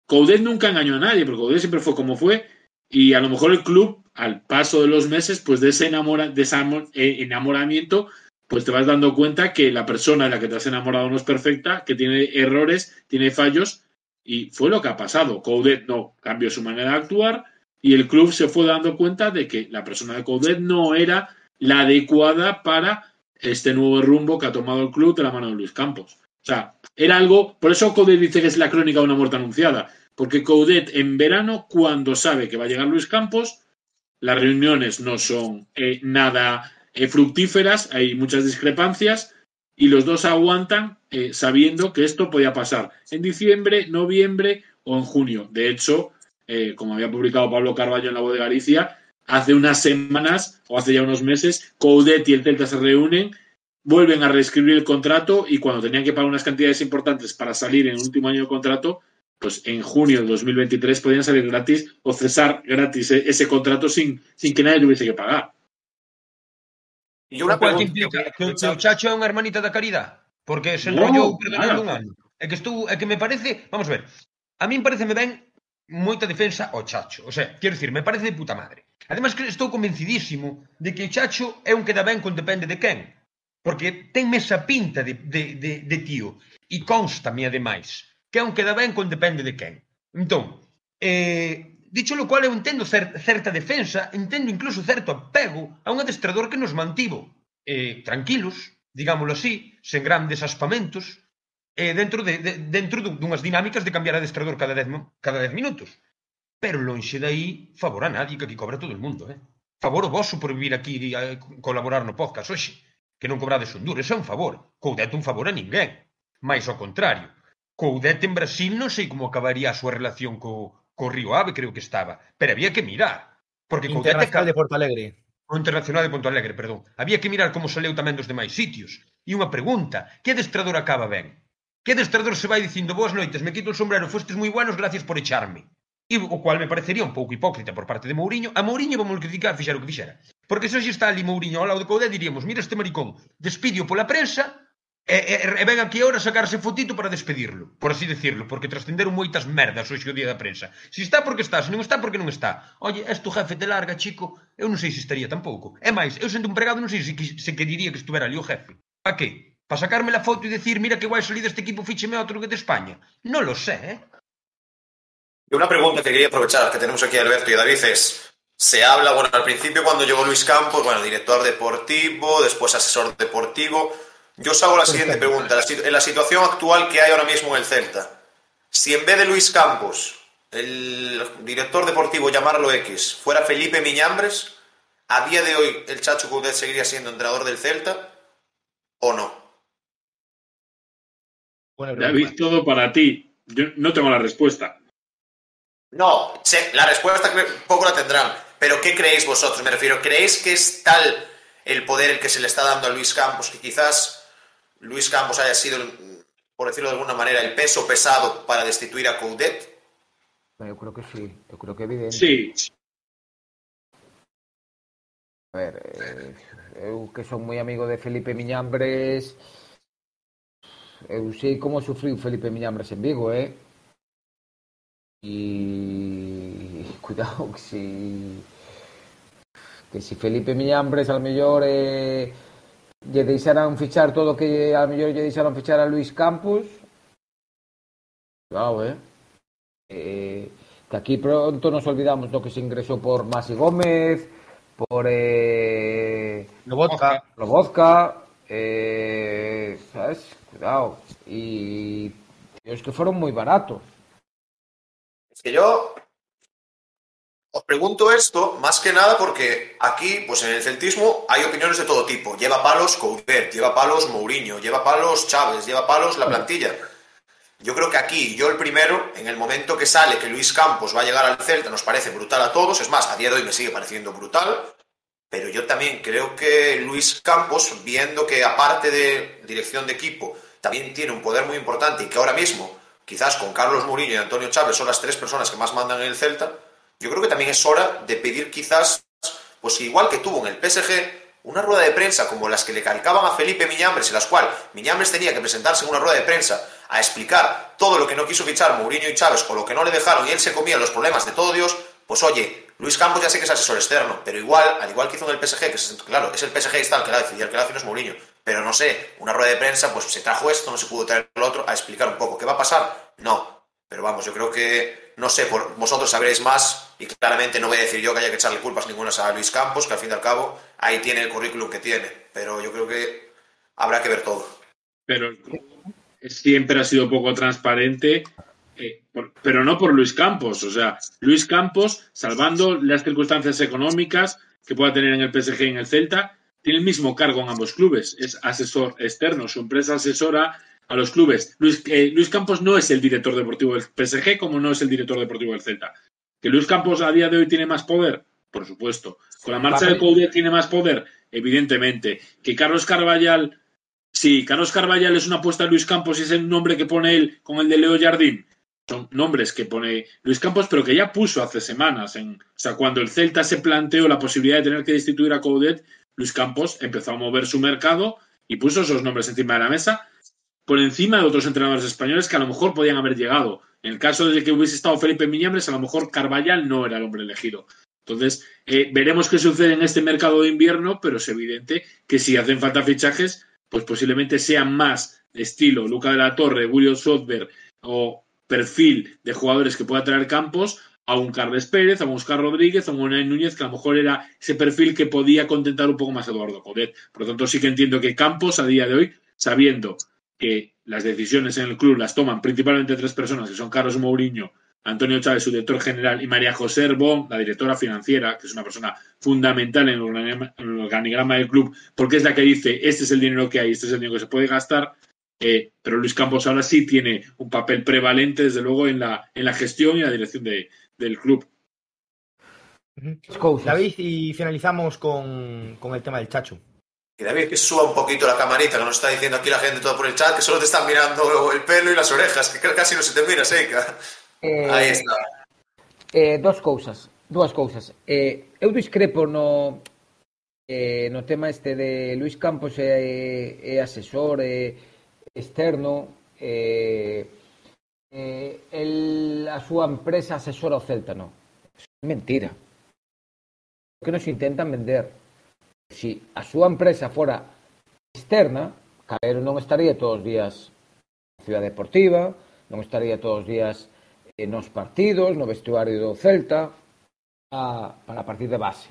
Coudet nunca engañó a nadie, porque Coudet siempre fue como fue, y a lo mejor el club, al paso de los meses, pues de ese, enamora, de ese eh, enamoramiento, pues te vas dando cuenta que la persona de la que te has enamorado no es perfecta, que tiene errores, tiene fallos, y fue lo que ha pasado. Coudet no cambió su manera de actuar, y el club se fue dando cuenta de que la persona de Coudet no era la adecuada para este nuevo rumbo que ha tomado el club de la mano de Luis Campos. O sea, era algo, por eso Coudet dice que es la crónica de una muerte anunciada, porque Coudet en verano, cuando sabe que va a llegar Luis Campos, las reuniones no son eh, nada eh, fructíferas, hay muchas discrepancias y los dos aguantan eh, sabiendo que esto podía pasar en diciembre, noviembre o en junio. De hecho, eh, como había publicado Pablo Carballo en la voz de Galicia, hace unas semanas o hace ya unos meses, Coudet y el Celta se reúnen, vuelven a reescribir el contrato y cuando tenían que pagar unas cantidades importantes para salir en el último año de contrato, pues en junio del 2023 podían salir gratis o cesar gratis ese contrato sin, sin que nadie tuviese que pagar. E unha pregunta que, o Chacho é unha hermanita da caridade, porque se enrollou no, perdonando un ano. É que estou, é que me parece, vamos a ver. A min pareceme ben moita defensa ao Chacho. O sea, quero dicir, me parece de puta madre. Ademais que estou convencidísimo de que o Chacho é un que dá ben con depende de quen. Porque ten esa pinta de, de, de, de tío. E constame, ademais, que é un que dá ben con depende de quen. Entón, eh, dicho lo cual, eu entendo cer certa defensa, entendo incluso certo apego a un adestrador que nos mantivo eh, tranquilos, digámoslo así, sen grandes aspamentos, eh, dentro de, de dentro dunhas dinámicas de cambiar a adestrador cada 10 cada 10 minutos. Pero lonxe dai favor a nadie que aquí cobra todo o mundo, eh? Favor o vosso por vir aquí a colaborar no podcast hoxe, que non cobrades un duro, eso é un favor. Coudete un favor a ninguén. Mais ao contrario, Coudete en Brasil non sei como acabaría a súa relación co, co Río Ave, creo que estaba, pero había que mirar. Porque Coudete Internacional de Porto Alegre. O Internacional de Porto Alegre, perdón. Había que mirar como saleu tamén dos demais sitios. E unha pregunta, que adestrador acaba ben? que adestrador se vai dicindo boas noites, me quito o sombrero, fostes moi buenos, gracias por echarme. E o cual me parecería un pouco hipócrita por parte de Mourinho, a Mourinho vamos criticar fixar o que fixera. Porque se hoxe está ali Mourinho ao lado de Coudé, diríamos, mira este maricón, despidio pola prensa, e, e, e ven aquí ahora sacarse fotito para despedirlo, por así decirlo, porque trascenderon moitas merdas hoxe o día da prensa. Si está porque está, se non está porque non está. Oye, és tu jefe, te larga, chico, eu non sei se estaría tampouco. É máis, eu sendo pregado, non sei se, se que diría que estuvera ali o jefe. Pa que? Para sacarme la foto e decir, mira que guai salí deste equipo, fícheme outro que de España. Non lo sé, eh? Y una pregunta que quería aprovechar, que tenemos aquí a Alberto y a David, es, se habla, bueno, al principio cuando llegó Luis Campos, bueno, director deportivo, después asesor deportivo. Yo os hago la siguiente pregunta. En la situación actual que hay ahora mismo en el Celta, si en vez de Luis Campos, el director deportivo, llamarlo X, fuera Felipe Miñambres, ¿a día de hoy el Chacho Coudet seguiría siendo entrenador del Celta o no? David, todo para ti. Yo no tengo la respuesta. No, sé, la respuesta poco la tendrán. Pero ¿qué creéis vosotros? Me refiero, ¿creéis que es tal el poder el que se le está dando a Luis Campos que quizás Luis Campos haya sido, por decirlo de alguna manera, el peso pesado para destituir a Coudet? Eu creo que sí, eu creo que evidente. Sí. A ver, eh, que son moi amigo de Felipe Miñambres, eu sei como sufriu Felipe Miñambres en Vigo, eh? E cuidado que si que si Felipe Miñambres al mellor eh, lle deixaran fichar todo que al mellor lle deixaran fichar a Luis Campos cuidado, eh? eh que aquí pronto nos olvidamos do que se ingresou por Masi Gómez por eh, Lobotka, Lobotka eh, sabes? Cuidado e, e os que foron moi baratos Es que yo os pregunto esto más que nada porque aquí, pues en el celtismo, hay opiniones de todo tipo. Lleva palos Coudet, lleva palos Mourinho, lleva palos Chávez, lleva palos la plantilla. Yo creo que aquí, yo el primero, en el momento que sale que Luis Campos va a llegar al Celta, nos parece brutal a todos. Es más, a día de hoy me sigue pareciendo brutal. Pero yo también creo que Luis Campos, viendo que aparte de dirección de equipo, también tiene un poder muy importante y que ahora mismo quizás con Carlos Mourinho y Antonio Chávez son las tres personas que más mandan en el Celta, yo creo que también es hora de pedir quizás, pues igual que tuvo en el PSG, una rueda de prensa como las que le calcaban a Felipe Miñambres, en las cuales Miñambres tenía que presentarse en una rueda de prensa a explicar todo lo que no quiso fichar Mourinho y Chávez o lo que no le dejaron y él se comía los problemas de todo Dios, pues oye, Luis Campos ya sé que es asesor externo, pero igual, al igual que hizo en el PSG, que es, claro, es el PSG está el que la decide, el que la hace no es Mourinho, pero no sé, una rueda de prensa, pues se trajo esto, no se pudo traer lo otro, a explicar un poco. ¿Qué va a pasar? No. Pero vamos, yo creo que, no sé, por, vosotros sabréis más y claramente no voy a decir yo que haya que echarle culpas ninguna a Luis Campos, que al fin y al cabo ahí tiene el currículum que tiene, pero yo creo que habrá que ver todo. Pero siempre ha sido poco transparente, eh, pero no por Luis Campos. O sea, Luis Campos, salvando las circunstancias económicas que pueda tener en el PSG y en el Celta, tiene el mismo cargo en ambos clubes, es asesor externo, su empresa asesora a los clubes. Luis, eh, Luis Campos no es el director deportivo del PSG como no es el director deportivo del Celta. ¿Que Luis Campos a día de hoy tiene más poder? Por supuesto. ¿Con la marcha de Coudet tiene más poder? Evidentemente. ¿Que Carlos Carballal... Sí, Carlos Carballal es una apuesta de Luis Campos y es el nombre que pone él con el de Leo Jardín. Son nombres que pone Luis Campos, pero que ya puso hace semanas. En, o sea, cuando el Celta se planteó la posibilidad de tener que destituir a Coudet, Luis Campos empezó a mover su mercado y puso esos nombres encima de la mesa por encima de otros entrenadores españoles que a lo mejor podían haber llegado. En el caso de que hubiese estado Felipe Miñambres, a lo mejor Carballal no era el hombre elegido. Entonces, eh, veremos qué sucede en este mercado de invierno, pero es evidente que si hacen falta fichajes, pues posiblemente sean más estilo Luca de la Torre, Julio Sotberg o perfil de jugadores que pueda traer Campos a un Carles Pérez, a un Oscar Rodríguez, a un Núñez, que a lo mejor era ese perfil que podía contentar un poco más a Eduardo Codet. Por lo tanto, sí que entiendo que Campos, a día de hoy, sabiendo que las decisiones en el club las toman principalmente tres personas, que son Carlos Mourinho, Antonio Chávez, su director general, y María José Herbón, la directora financiera, que es una persona fundamental en el, organigrama, en el organigrama del club, porque es la que dice, este es el dinero que hay, este es el dinero que se puede gastar, eh, pero Luis Campos ahora sí tiene un papel prevalente, desde luego, en la, en la gestión y la dirección de, del club. Cousas. David, y finalizamos con, con, el tema del Chacho. Y David, que suba un poquito la camarita, que nos está diciendo aquí la gente todo por el chat, que solo te están mirando el pelo y las orejas, que casi no se te mira, seca. Eh, Aí está. Eh, dos cousas, dúas cousas. Eh, eu discrepo no eh, no tema este de Luis Campos é, é asesor, é externo, eh, eh, el, a súa empresa asesora o Celta, non. É mentira. O que nos intentan vender si a súa empresa fora externa, Calero non estaría todos os días na Ciudad Deportiva, non estaría todos os días eh, nos partidos, no vestuario do Celta, a, para partir de base.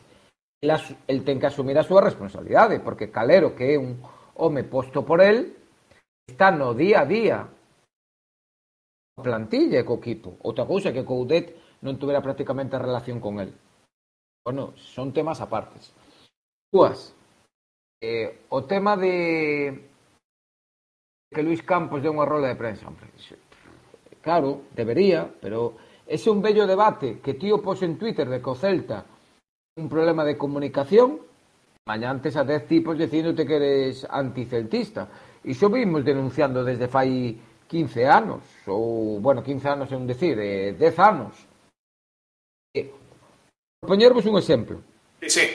El, el ten que asumir a súa responsabilidade, porque Calero, que é un home posto por el, está no día a día plantilla e co equipo. Outra cousa é que Coudet non tuvera prácticamente relación con el. Bueno, son temas apartes. Dúas. Eh, o tema de que Luis Campos deu unha rola de prensa. Hombre, claro, debería, pero ese é un bello debate que tío pos en Twitter de que o Celta un problema de comunicación mañá antes a dez tipos diciéndote que eres anticeltista. Iso vimos denunciando desde fai 15 anos, ou, bueno, 15 anos é un decir, eh, 10 anos. Eh, poñervos un exemplo. Sí, sí.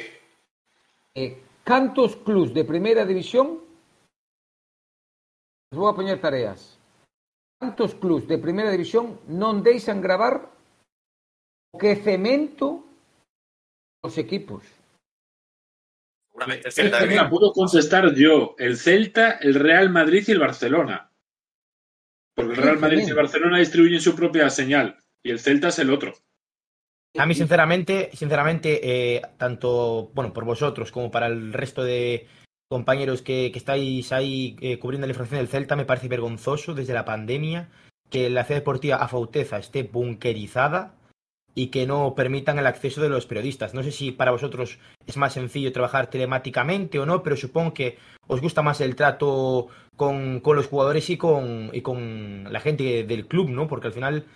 Eh, cantos clubs de primeira división vos vou a poñer tareas. Cantos clubs de primeira división non deixan gravar o que cemento os equipos? Seguramente Celta. Puedo contestar yo. El Celta, el Real Madrid y el Barcelona. Porque el Real Madrid y el Barcelona distribuyen su propia señal y el Celta es el otro a mí, sinceramente, sinceramente, eh, tanto bueno por vosotros como para el resto de compañeros que, que estáis ahí eh, cubriendo la información del Celta, me parece vergonzoso desde la pandemia que la ciudad deportiva a Fauteza esté bunkerizada y que no permitan el acceso de los periodistas. No sé si para vosotros es más sencillo trabajar telemáticamente o no, pero supongo que os gusta más el trato con, con los jugadores y con, y con la gente del club, ¿no? Porque al final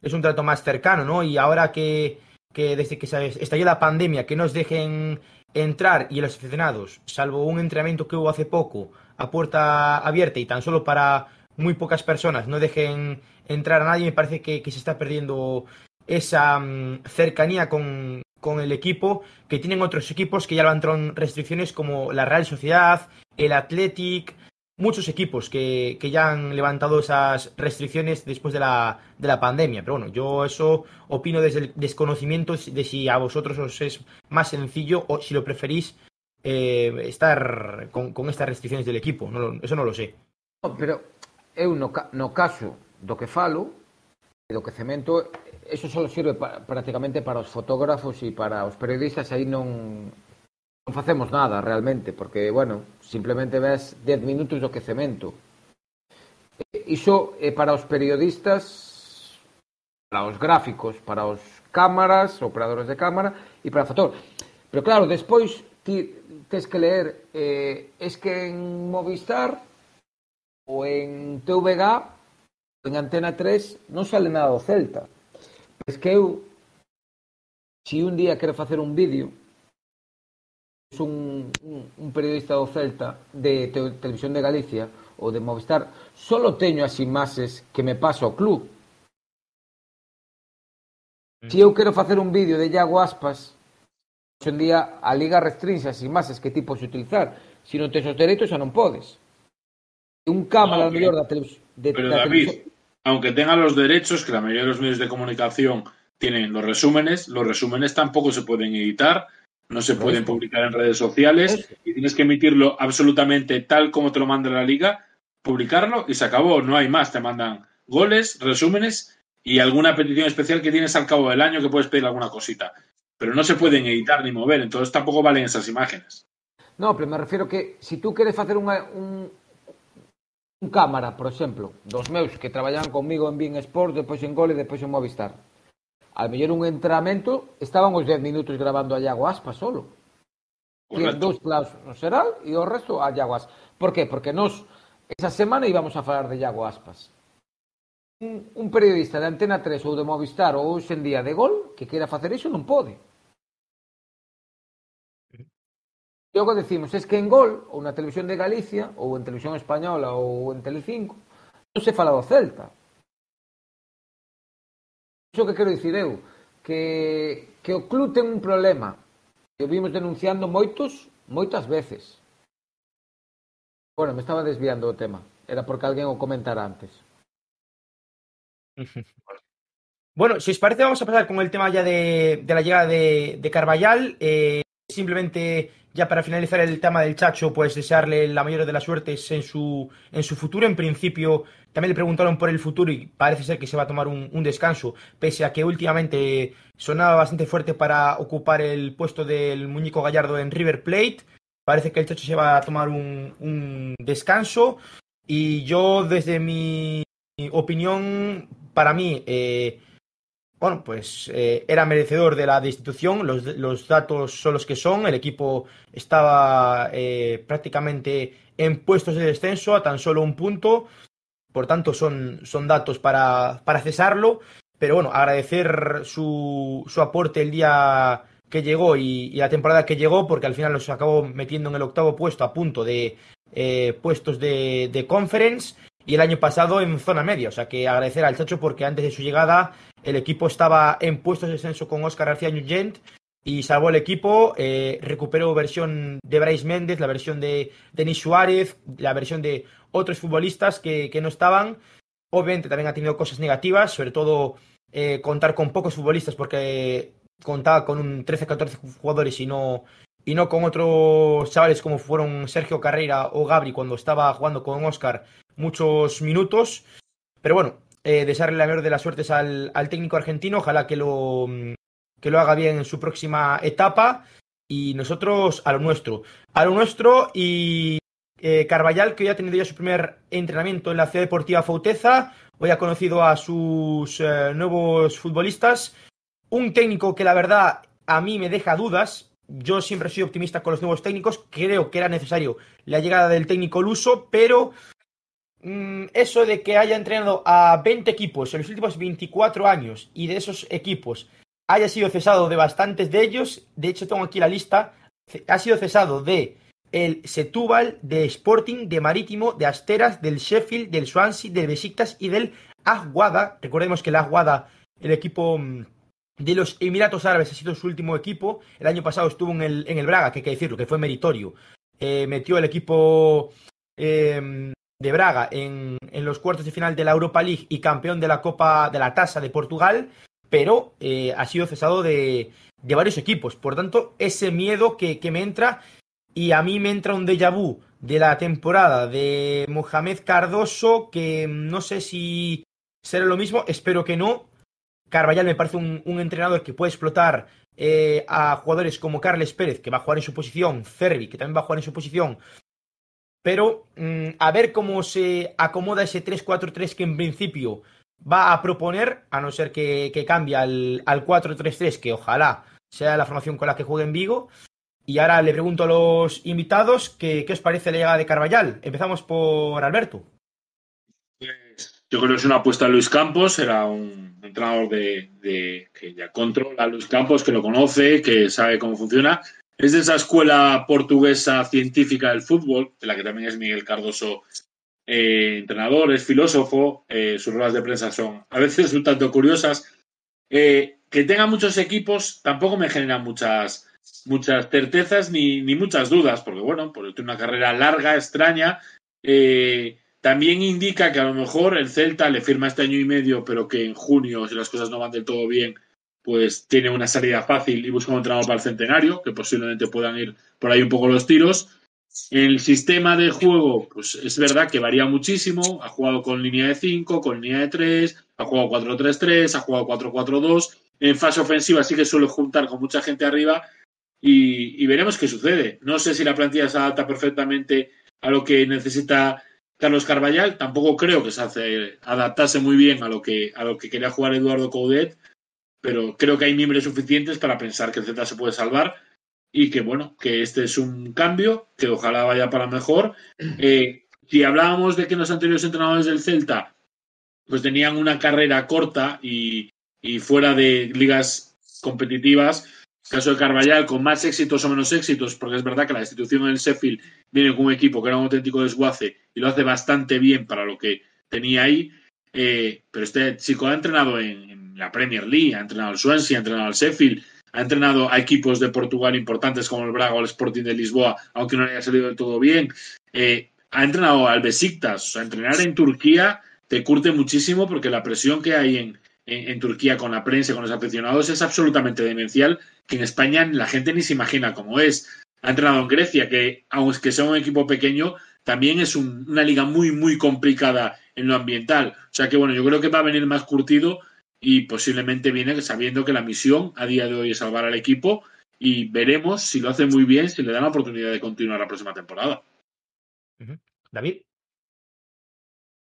es un trato más cercano, ¿no? Y ahora que, que desde que se estalló la pandemia, que nos dejen entrar y los aficionados, salvo un entrenamiento que hubo hace poco, a puerta abierta y tan solo para muy pocas personas, no dejen entrar a nadie, me parece que, se está perdiendo esa um, cercanía con, con, el equipo que tienen otros equipos que ya levantaron restricciones como la Real Sociedad, el Athletic, muchos equipos que, que, ya han levantado esas restricciones después de la, de la pandemia. Pero bueno, yo eso opino desde el desconocimiento de si a vosotros os es más sencillo o si lo preferís eh, estar con, con, estas restricciones del equipo. No, eso no lo sé. No, pero eu no, no caso do que falo, do que cemento, eso solo sirve pa, prácticamente para os fotógrafos e para os periodistas, aí non, non facemos nada realmente, porque, bueno, simplemente ves 10 minutos do quecemento. Iso é para os periodistas, para os gráficos, para os cámaras, operadores de cámara e para fotor. Pero claro, despois ti tens que leer eh, es que en Movistar ou en TVG en Antena 3 non sale nada do Celta. Es que eu, se si un día quero facer un vídeo, un, un, un periodista do Celta de te, Televisión de Galicia ou de Movistar, solo teño as imaxes que me pasa ao club. Se eu quero facer un vídeo de Iago Aspas, hoxe en día a Liga restringe as imaxes que ti podes utilizar. Se non tes os dereitos xa non podes. Un cámara no, mellor da televisión. De, pero da David, televisión... aunque tenga los derechos, que la mayoría de los medios de comunicación tienen los resúmenes, los resúmenes tampoco se pueden editar no se pueden publicar en redes sociales y tienes que emitirlo absolutamente tal como te lo manda la liga, publicarlo y se acabó, no hay más, te mandan goles, resúmenes y alguna petición especial que tienes al cabo del año que puedes pedir alguna cosita, pero no se pueden editar ni mover, entonces tampoco valen esas imágenes. No, pero me refiero que si tú quieres hacer unha, un, un cámara, por exemplo, dos meus que traballan conmigo en Bean Sport, depois en Gol e depois en Movistar, Al mellor un entramento estaban os 10 minutos grabando a Iago Aspas solo. Tienen dous claus no Seral e o resto a Iago Aspas. Por qué? Porque nos esa semana íbamos a falar de Iago Aspas. Un, un periodista de Antena 3 ou de Movistar ou hoxe en día de Gol que queira facer iso non pode. Logo decimos es que en Gol ou na televisión de Galicia ou en televisión española ou en Telecinco non se fala do Celta, Iso que quero dicir eu, que, que o club ten un problema, que vimos denunciando moitos, moitas veces. Bueno, me estaba desviando o tema, era porque alguén o comentara antes. Bueno, si os parece, vamos a pasar con el tema ya de, de la llegada de, de Carballal. Eh, simplemente ya para finalizar el tema del Chacho, pues desearle la mayor de las suertes en su, en su futuro. En principio, también le preguntaron por el futuro y parece ser que se va a tomar un, descanso, pese a que últimamente sonaba bastante fuerte para ocupar el puesto del muñeco Gallardo en River Plate. Parece que el Chacho se va a tomar un, un descanso. Y yo, desde mi opinión, para mí, eh, bueno, pues eh, era merecedor de la destitución. Los, los, datos son los que son. El equipo estaba eh, prácticamente en puestos de descenso a tan solo un punto. Por tanto, son, son datos para, para cesarlo. Pero bueno, agradecer su, su aporte el día que llegó y, y, la temporada que llegó, porque al final nos acabó metiendo en el octavo puesto a punto de eh, puestos de, de conference y el año pasado en zona media. O sea que agradecer al Chacho porque antes de su llegada el equipo estaba en puestos de descenso con Oscar García Nugent y salvó el equipo, eh, recuperó versión de Bryce Méndez, la versión de Denis Suárez, la versión de otros futbolistas que, que no estaban. Obviamente también ha tenido cosas negativas, sobre todo eh, contar con pocos futbolistas porque contaba con un 13-14 jugadores y no, y no con otros chavales como fueron Sergio Carreira o Gabri cuando estaba jugando con Oscar muchos minutos. Pero bueno, eh, desearle la de las suertes al, al, técnico argentino. Ojalá que lo, que lo haga bien en su próxima etapa. Y nosotros a lo nuestro. A lo nuestro y eh, Carballal, que hoy ha tenido ya su primer entrenamiento en la Ciudad Deportiva Fauteza. Hoy ha conocido a sus eh, nuevos futbolistas. Un técnico que la verdad a mí me deja dudas. Yo siempre soy optimista con los nuevos técnicos. Creo que era necesario la llegada del técnico luso, pero eso de que haya entrenado a 20 equipos en los últimos 24 años y de esos equipos haya sido cesado de bastantes de ellos, de hecho tengo aquí la lista, ha sido cesado de el Setúbal, de Sporting, de Marítimo, de Asteras, del Sheffield, del Swansea, del Besiktas y del Aguada. Recordemos que el Aguada, el equipo de los Emiratos Árabes, ha sido su último equipo. El año pasado estuvo en el, en el Braga, que hay que decirlo, que fue meritorio. Eh, metió el equipo eh, de Braga en, en, los cuartos de final de la Europa League y campeón de la Copa de la Tasa de Portugal, pero eh, ha sido cesado de, de, varios equipos. Por tanto, ese miedo que, que, me entra y a mí me entra un déjà vu de la temporada de Mohamed Cardoso, que no sé si será lo mismo, espero que no. Carballal me parece un, un entrenador que puede explotar eh, a jugadores como Carles Pérez, que va a jugar en su posición, Cervi, que también va a jugar en su posición, pero mmm, a ver cómo se acomoda ese 3-4-3 que en principio va a proponer, a no ser que, que cambie al, al 4-3-3, que ojalá sea la formación con la que juegue en Vigo. Y ahora le pregunto a los invitados que, qué os parece la llegada de Carballal. Empezamos por Alberto. Yo creo que es una apuesta de Luis Campos, era un entrenador de, que ya controla a Luis Campos, que lo conoce, que sabe cómo funciona. Es de esa escuela portuguesa científica del fútbol, de la que también es Miguel Cardoso eh, entrenador, es filósofo, eh, sus ruedas de prensa son a veces un tanto curiosas. Eh, que tenga muchos equipos tampoco me genera muchas, muchas certezas ni, ni muchas dudas, porque bueno, porque tiene una carrera larga, extraña. También indica que a lo mejor el Celta le firma este año y medio, pero que en junio, si las cosas no van del todo bien, pues tiene una salida fácil y busca un entrenador para el centenario, que posiblemente puedan ir por ahí un poco los tiros. El sistema de juego, pues es verdad que varía muchísimo. Ha jugado con línea de 5, con línea de 3, ha jugado 4-3-3, ha jugado 4-4-2. En fase ofensiva sí que suele juntar con mucha gente arriba y, y, veremos qué sucede. No sé si la plantilla se adapta perfectamente a lo que necesita Carlos Carballal. Tampoco creo que se hace adaptase muy bien a lo que, a lo que quería jugar Eduardo Coudet, pero creo que hay miembros suficientes para pensar que el Z se puede salvar y que bueno, que este es un cambio, que ojalá vaya para mejor. Eh, si hablábamos de que los anteriores entrenadores del Celta pues tenían una carrera corta y, y fuera de ligas competitivas, caso de Carvallal, con más éxitos o menos éxitos, porque es verdad que la institución en Sheffield viene con un equipo que era un auténtico desguace y lo hace bastante bien para lo que tenía ahí. Eh, pero este chico ha entrenado en, la Premier League, ha entrenado al Swansea, ha entrenado al Sheffield, ha entrenado a equipos de Portugal importantes como el Braga o el Sporting de Lisboa, aunque no le haya salido de todo bien. Eh, ha entrenado al Besiktas. O sea, entrenar en Turquía te curte muchísimo porque la presión que hay en, en, Turquía con la prensa, con los aficionados, es absolutamente demencial, que en España la gente ni se imagina cómo es. Ha entrenado en Grecia, que aunque sea un equipo pequeño, también es una liga muy, muy complicada en lo ambiental. O sea que, bueno, yo creo que va a venir más curtido y posiblemente viene sabiendo que la misión a día de hoy es salvar al equipo y veremos si lo hace muy bien, si le dan la oportunidad de continuar la próxima temporada. David.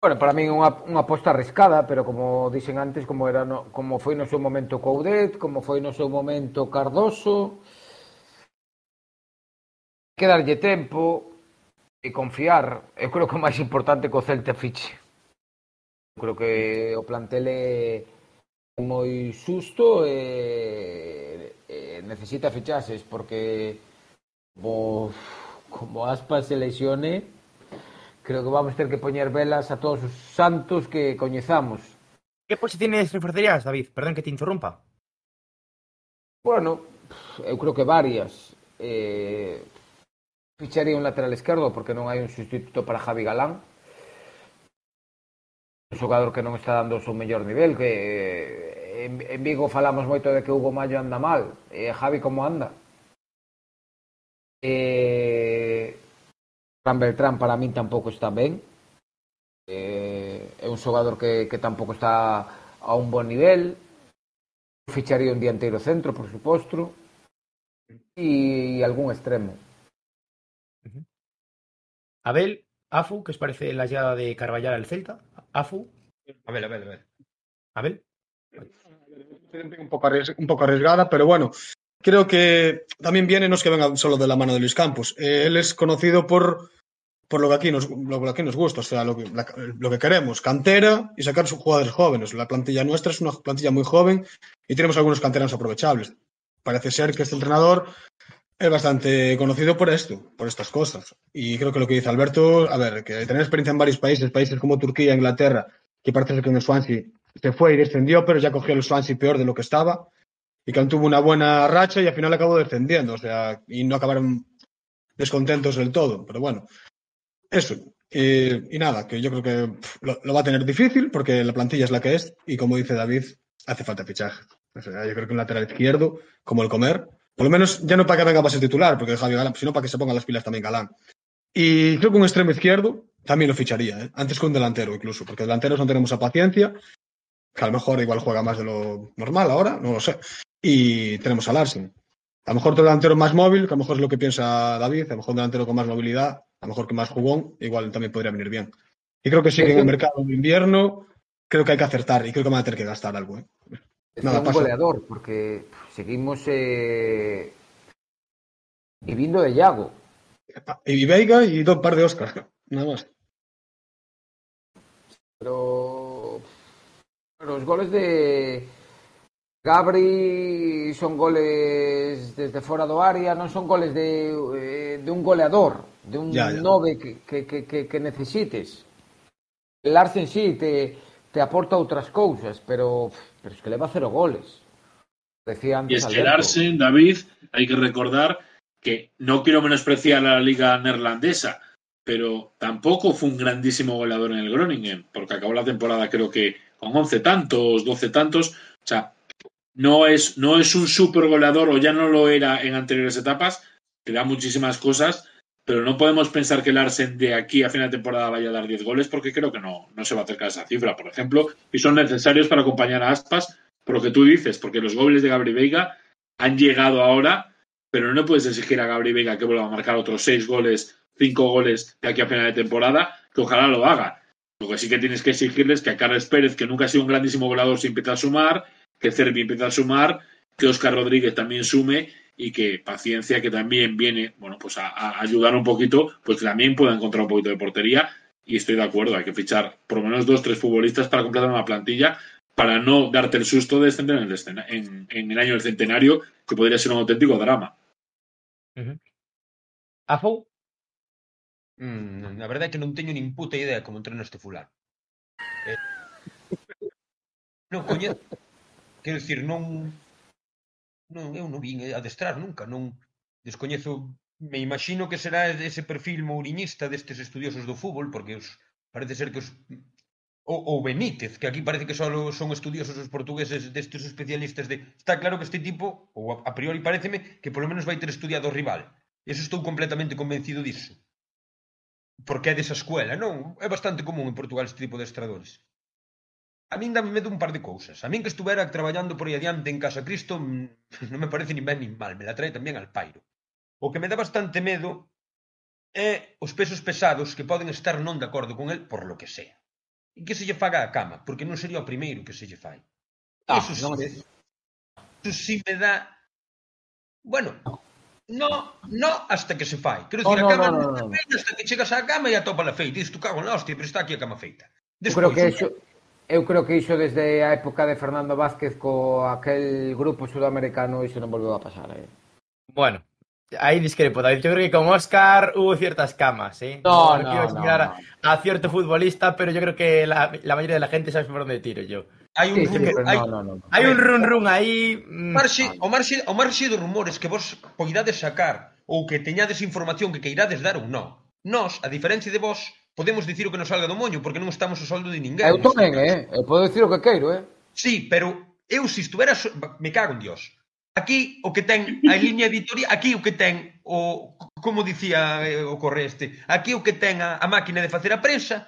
Bueno, para min unha, unha aposta arriscada, pero como dixen antes, como era no, como foi no seu momento Coudet, como foi no seu momento Cardoso, que darlle tempo e confiar. Eu creo que o máis importante que o Celta fiche. Eu creo que o plantel é moi xusto e, e necesita fichaxes porque como, como Aspas se lesione creo que vamos ter que poñer velas a todos os santos que coñezamos. Que posiciones reforzarías, David? Perdón que te interrumpa. Bueno, eu creo que varias. Eh, ficharía un lateral esquerdo porque non hai un sustituto para Javi Galán un xogador que non está dando o seu mellor nivel, que eh, en, en Vigo falamos moito de que Hugo Mayo anda mal, e Javi como anda? Eh, Fran Beltrán para min tampouco está ben, eh, é un xogador que, que tampouco está a un bon nivel, ficharía un dianteiro centro, por suposto, e, e algún extremo. Abel, Afu, que os parece la llegada de Carballar al Celta? Afu. Abel, Abel, Abel. Abel. Un poco, un poco arriesgada, pero bueno, creo que también viene, no es que venga solo de la mano de Luis Campos, eh, él es conocido por, por lo, que aquí nos, lo que aquí nos gusta, o sea, lo que, la, lo que queremos, cantera y sacar sus jugadores jóvenes. La plantilla nuestra es una plantilla muy joven y tenemos algunos canteranos aprovechables. Parece ser que este entrenador es bastante conocido por esto, por estas cosas. Y creo que lo que dice Alberto, a ver, que tener experiencia en varios países, países como Turquía, Inglaterra, que parece que en el Swansea se fue y descendió, pero ya cogió el Swansea peor de lo que estaba y que tuvo una buena racha y al final acabó descendiendo, o sea, y no acabaron descontentos del todo, pero bueno, eso. Y nada, que yo creo que lo, lo, va a tener difícil porque la plantilla es la que es y como dice David, hace falta fichaje. O sea, yo creo que un lateral izquierdo, como el comer, por lo menos ya no para que venga para ser titular, porque Javi Galán, sino para que se pongan las pilas también Galán. Y creo que un extremo izquierdo también lo ficharía, ¿eh? antes que un delantero incluso, porque delanteros no tenemos a paciencia, que a lo mejor igual juega más de lo normal ahora, no lo sé. Y tenemos a Larsen. A lo mejor otro delantero más móvil, que a lo mejor es lo que piensa David, a lo mejor un delantero con más movilidad, a lo mejor que más jugón, igual también podría venir bien. Y creo que sí en el mercado de invierno creo que hay que acertar y creo que van a tener que gastar algo. ¿eh? Es Nada, un pasa. goleador, porque seguimos eh, vivindo de Iago. E Veiga e dos par de Óscar, nada máis. Pero, os goles de Gabri son goles desde fora do área, non son goles de, eh, de un goleador, de un ya, ya. nove que, que, que, que, que necesites. Larsen sí, te, te aporta outras cousas, pero, pero es que leva cero goles. Decía antes y David, hay que recordar que no quiero menospreciar a la liga neerlandesa, pero tampoco fue un grandísimo goleador en el Groningen, porque acabó la temporada creo que con 11 tantos, 12 tantos, o sea, no es, no es un super goleador o ya no lo era en anteriores etapas, que da muchísimas cosas, pero no podemos pensar que el Arsen de aquí a final de temporada vaya a dar 10 goles porque creo que no, no se va a acercar a esa cifra, por ejemplo, y son necesarios para acompañar a Aspas, por lo que tú dices, porque los goles de Gabri Veiga han llegado ahora, pero no puedes exigir a Gabri Veiga que vuelva a marcar otros 6 goles, 5 goles de aquí a final de temporada, que ojalá lo haga. Lo que sí que tienes que exigirles que a Carles Pérez, que nunca ha sido un grandísimo goleador, se empieza a sumar, que Cervi empieza a sumar, que Oscar Rodríguez también sume y que Paciencia, que también viene bueno, pues a, a, ayudar un poquito, pues también pueda encontrar un poquito de portería. Y estoy de acuerdo, hay que fichar por lo menos dos, tres futbolistas para completar una plantilla para no darte el susto de descender en, en, el año del centenario, que podría ser un auténtico drama. Uh -huh. ¿Afou? Mm, a verdade é que non teño nin puta idea como entreno este fulano. Eh, non coñezo. Quero dicir, non... non eu non vin eh, adestrar nunca, non descoñezo... Me imagino que será ese perfil mouriñista destes estudiosos do fútbol, porque os, parece ser que os ou, ou Benítez, que aquí parece que só son estudiosos os portugueses destes especialistas de... Está claro que este tipo, ou a, a priori pareceme, que polo menos vai ter estudiado o rival. Eso estou completamente convencido disso. Porque é desa escuela, non? É bastante común en Portugal este tipo de estradores. A min dame medo un par de cousas. A min que estuvera traballando por aí adiante en Casa Cristo mm, non me parece nin ben nin mal, me la trae tamén al pairo. O que me dá bastante medo é os pesos pesados que poden estar non de acordo con el por lo que sea e que se lle faga a cama, porque non sería o primeiro que se lle fai. Ah, eso, non sí, eso sí me dá... Bueno, No, no hasta que se fai. Quero oh, dicir, oh, no, a cama no, no, non feita hasta que chegas á cama e atopa la feita. Dices, tu cago na hostia, pero está aquí a cama feita. Despois, eu creo que iso, eu creo que iso desde a época de Fernando Vázquez co aquel grupo sudamericano iso non volveu a pasar. Eh. Bueno, ahí discrepo, David. Yo creo que con Oscar hubo ciertas camas, ¿eh? No, no, no quiero señalar no, no. A, a, cierto futbolista, pero yo creo que la, la, mayoría de la gente sabe por dónde tiro yo. Hay un, sí, run, sí, hay, hay un run run aí... Mm. Omar, marxe, Omar marxe dos rumores que vos poidades sacar ou que teñades información que queirades dar ou non. Nós, a diferencia de vos, podemos dicir o que nos salga do moño, porque non estamos o soldo de ninguén. Eu tamén, eh? Eu podo dicir o que queiro, eh? Sí, pero eu se estuvera... So... Me cago en Dios. Aquí o que ten a liña editorial, aquí o que ten o como dicía eh, o corre este, aquí o que ten a, a máquina de facer a prensa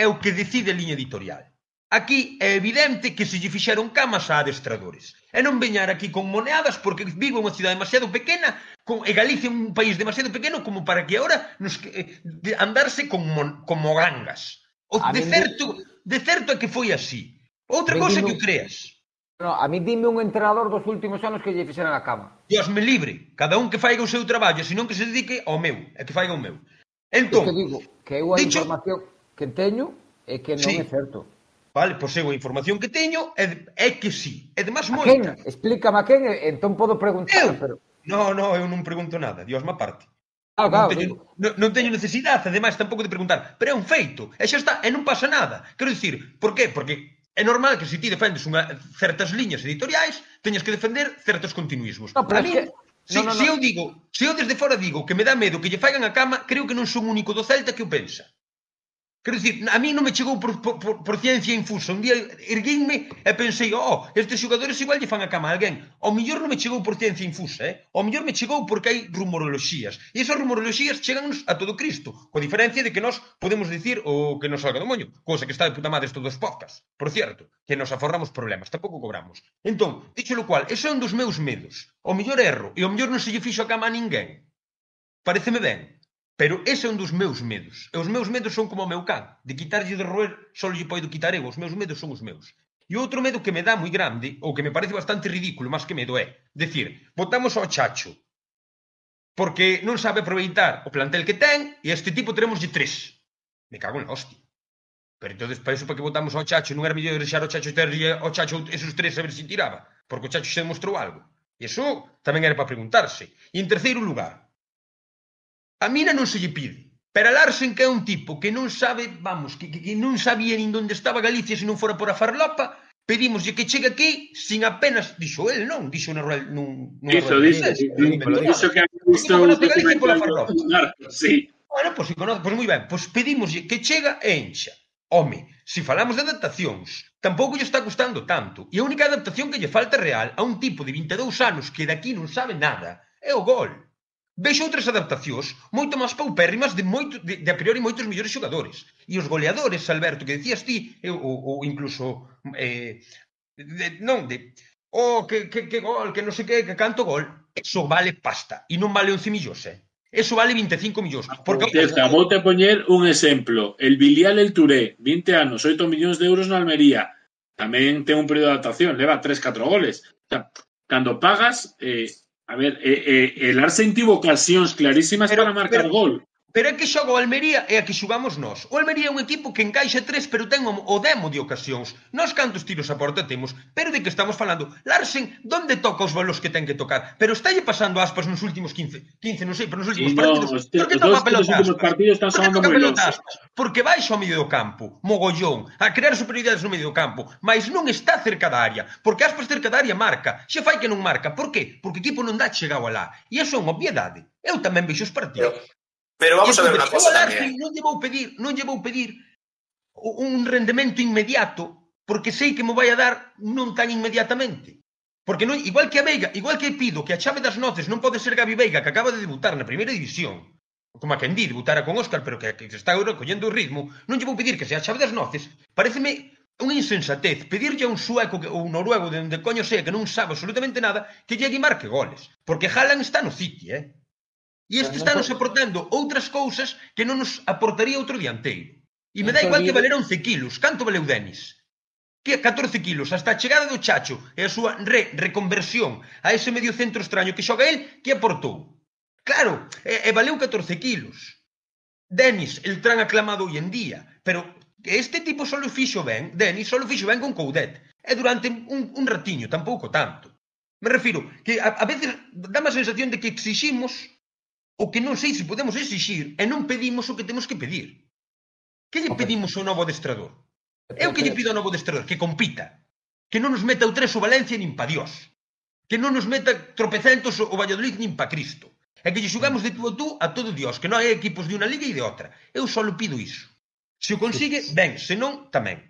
é o que decide a liña editorial. Aquí é evidente que se lle fixeron camas a adestradores. E non veñar aquí con moneadas porque vivo en unha cidade demasiado pequena con, e Galicia un país demasiado pequeno como para que agora nos, eh, andarse con, mon, con mogangas. O, de, certo, de certo é que foi así. Outra cousa que o creas. No, a mí dime un entrenador dos últimos anos que lle fixeran a cama. Dios me libre, cada un que faiga o seu traballo, senón que se dedique ao meu, e que faiga o meu. Entón, que digo que eu a dicho, información que teño é que non sí. é certo. Vale, pois eu a información que teño é, é que sí. É demais moita. Quen? Explícame a quen, entón podo preguntar, eu? pero... No, no, eu non pregunto nada, Dios má parte. Ah, claro, non, teño, non, non teño necesidade, ademais, tampouco de preguntar, pero é un feito, e xa está, e non pasa nada. Quero dicir, por qué? Porque é normal que se ti defendes unha, certas liñas editoriais, teñas que defender certos continuismos. No, pero a mí, que... Se, no, no, se no. eu digo, se eu desde fora digo que me dá medo que lle faigan a cama, creo que non son único do Celta que o pensa. Quero dicir, a mí non me chegou por, por, por ciencia infusa. Un día erguínme e pensei, oh, estes xogadores igual lle fan a cama a alguén. Ao mellor non me chegou por ciencia infusa, eh? Ao mellor me chegou porque hai rumoroloxías. E esas rumoroloxías chegannos a todo Cristo. co diferencia de que nós podemos dicir o que nos salga do moño. Cosa que está de puta madre estos dos podcast. Por cierto, que nos aforramos problemas, tampouco cobramos. Entón, dicho lo cual, eso é un dos meus medos. O mellor erro e o mellor non se lle fixo a cama a ninguén. Pareceme ben. Pero ese é un dos meus medos. E os meus medos son como o meu can. De quitarlle de roer, só lle poido quitar eu. Os meus medos son os meus. E outro medo que me dá moi grande, ou que me parece bastante ridículo, máis que medo, é decir, votamos ao chacho, porque non sabe aproveitar o plantel que ten, e este tipo teremos de tres. Me cago na hostia. Pero entonces, para iso, para que votamos ao chacho, non era mellor deixar o chacho ter ao chacho esos tres a ver se si tiraba, porque o chacho se demostrou algo. E iso tamén era para preguntarse. E en terceiro lugar, A mina non se lle pide, pero a Larsen que é un tipo que non sabe, vamos, que, que, que non sabía nin onde estaba Galicia se non fora por a farlopa, pedímoslle que chegue aquí sin apenas, dixo el, non, dixo na rueda... nun, nun Iso, dixo, dixo que dixo que Galicia pola farlopa. Sí. Bueno, pois pues, conoce, pois moi ben, pois pedímoslle que chega e encha. Home, se falamos de adaptacións, tampouco lle está gustando tanto. E a única adaptación que lle falta real a un tipo de 22 anos que daqui non sabe nada é o gol. Vexo outras adaptacións moito máis paupérrimas de, moito, de, de a priori moitos mellores xogadores. E os goleadores, Alberto, que decías ti, ou, ou incluso... Eh, de, non, de... Oh, que, que, que gol, que non sei que, que canto gol. Eso vale pasta. E non vale 11 millóns, eh? Eso vale 25 millóns. Ah, porque... Teza, vou te poñer un exemplo. El Bilial El Touré, 20 anos, 8 millóns de euros na Almería. Tamén ten un período de adaptación, leva 3-4 goles. O sea, cando pagas, eh, a ver, eh, eh, el Arsen tivo ocasións clarísimas Pero- para marcar pero- gol. Pero é que xoga o Almería e a que xugamos nós. O Almería é un equipo que encaixa tres, pero ten o demo de ocasións. Nós cantos tiros a porta temos, pero de que estamos falando? Larsen, donde toca os balos que ten que tocar? Pero estálle pasando aspas nos últimos 15, 15, non sei, pero nos últimos sí, partidos. No, por que toca pelota aspas? Partidos están Por que toca pelota aspas? Porque baixo ao medio do campo, mogollón, a crear superioridades no medio do campo, mas non está cerca da área, porque aspas cerca da área marca, xa fai que non marca. Por que? Porque o equipo non dá chegado alá. E iso é unha obviedade. Eu tamén vexo os partidos. Pero, Pero vamos entonces, a ver una cosa tamén. Non lle vou pedir, non lle vou pedir un rendemento inmediato porque sei que me vai a dar non tan inmediatamente. Porque non, igual que a Veiga, igual que pido que a chave das noces non pode ser Gabi Veiga, que acaba de debutar na primeira división, como a quen Kendi debutara con Óscar, pero que, que está collendo o ritmo, non lle vou pedir que sea a chave das noces, pareceme unha insensatez pedirlle a un sueco que, ou un noruego de onde coño sea que non sabe absolutamente nada que llegue e marque goles, porque Haaland está no City, eh? E este está nos aportando outras cousas que non nos aportaría outro dianteiro. E me dá igual que valer 11 kilos. Canto valeu Denis? Que 14 kilos. Hasta a chegada do Chacho e a súa re reconversión a ese medio centro extraño que xoga el, que aportou? Claro, e, e valeu 14 kilos. Denis, el tran aclamado hoy en día, pero este tipo só lo fixo ben, Denis só o fixo ben con Coudet. E durante un, un ratiño, tampouco tanto. Me refiro que a, a veces dá má sensación de que exiximos O que non sei se podemos exixir e non pedimos o que temos que pedir. Que lle okay. pedimos ao novo adestrador? Eu que lle pido ao novo adestrador que compita, que non nos meta o tres o Valencia nin pa Dios, que non nos meta tropecentos o Valladolid nin pa Cristo, e que lle xugamos de tú a tú a todo Dios, que non hai equipos de unha liga e de outra. Eu só pido iso. Se o consigue, ben, se non, tamén.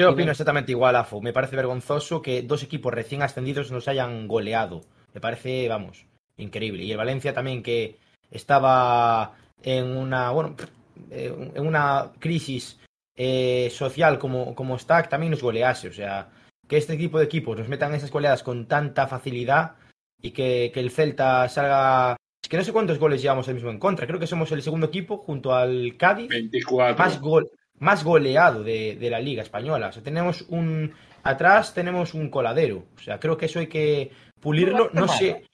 Eu opino exactamente igual, Afo. Me parece vergonzoso que dos equipos recién ascendidos nos hayan goleado. Me parece, vamos, increíble. Y el Valencia también que estaba en una, bueno, en una crisis eh, social como, como está, que también nos golease. O sea, que este tipo de equipos nos metan esas goleadas con tanta facilidad y que, que el Celta salga... Es que no sé cuántos goles llevamos el mismo en contra. Creo que somos el segundo equipo junto al Cádiz 24. más, gol, más goleado de, de la Liga Española. O sea, tenemos un. Atrás tenemos un coladero. O sea, creo que eso hay que pulirlo. No sé.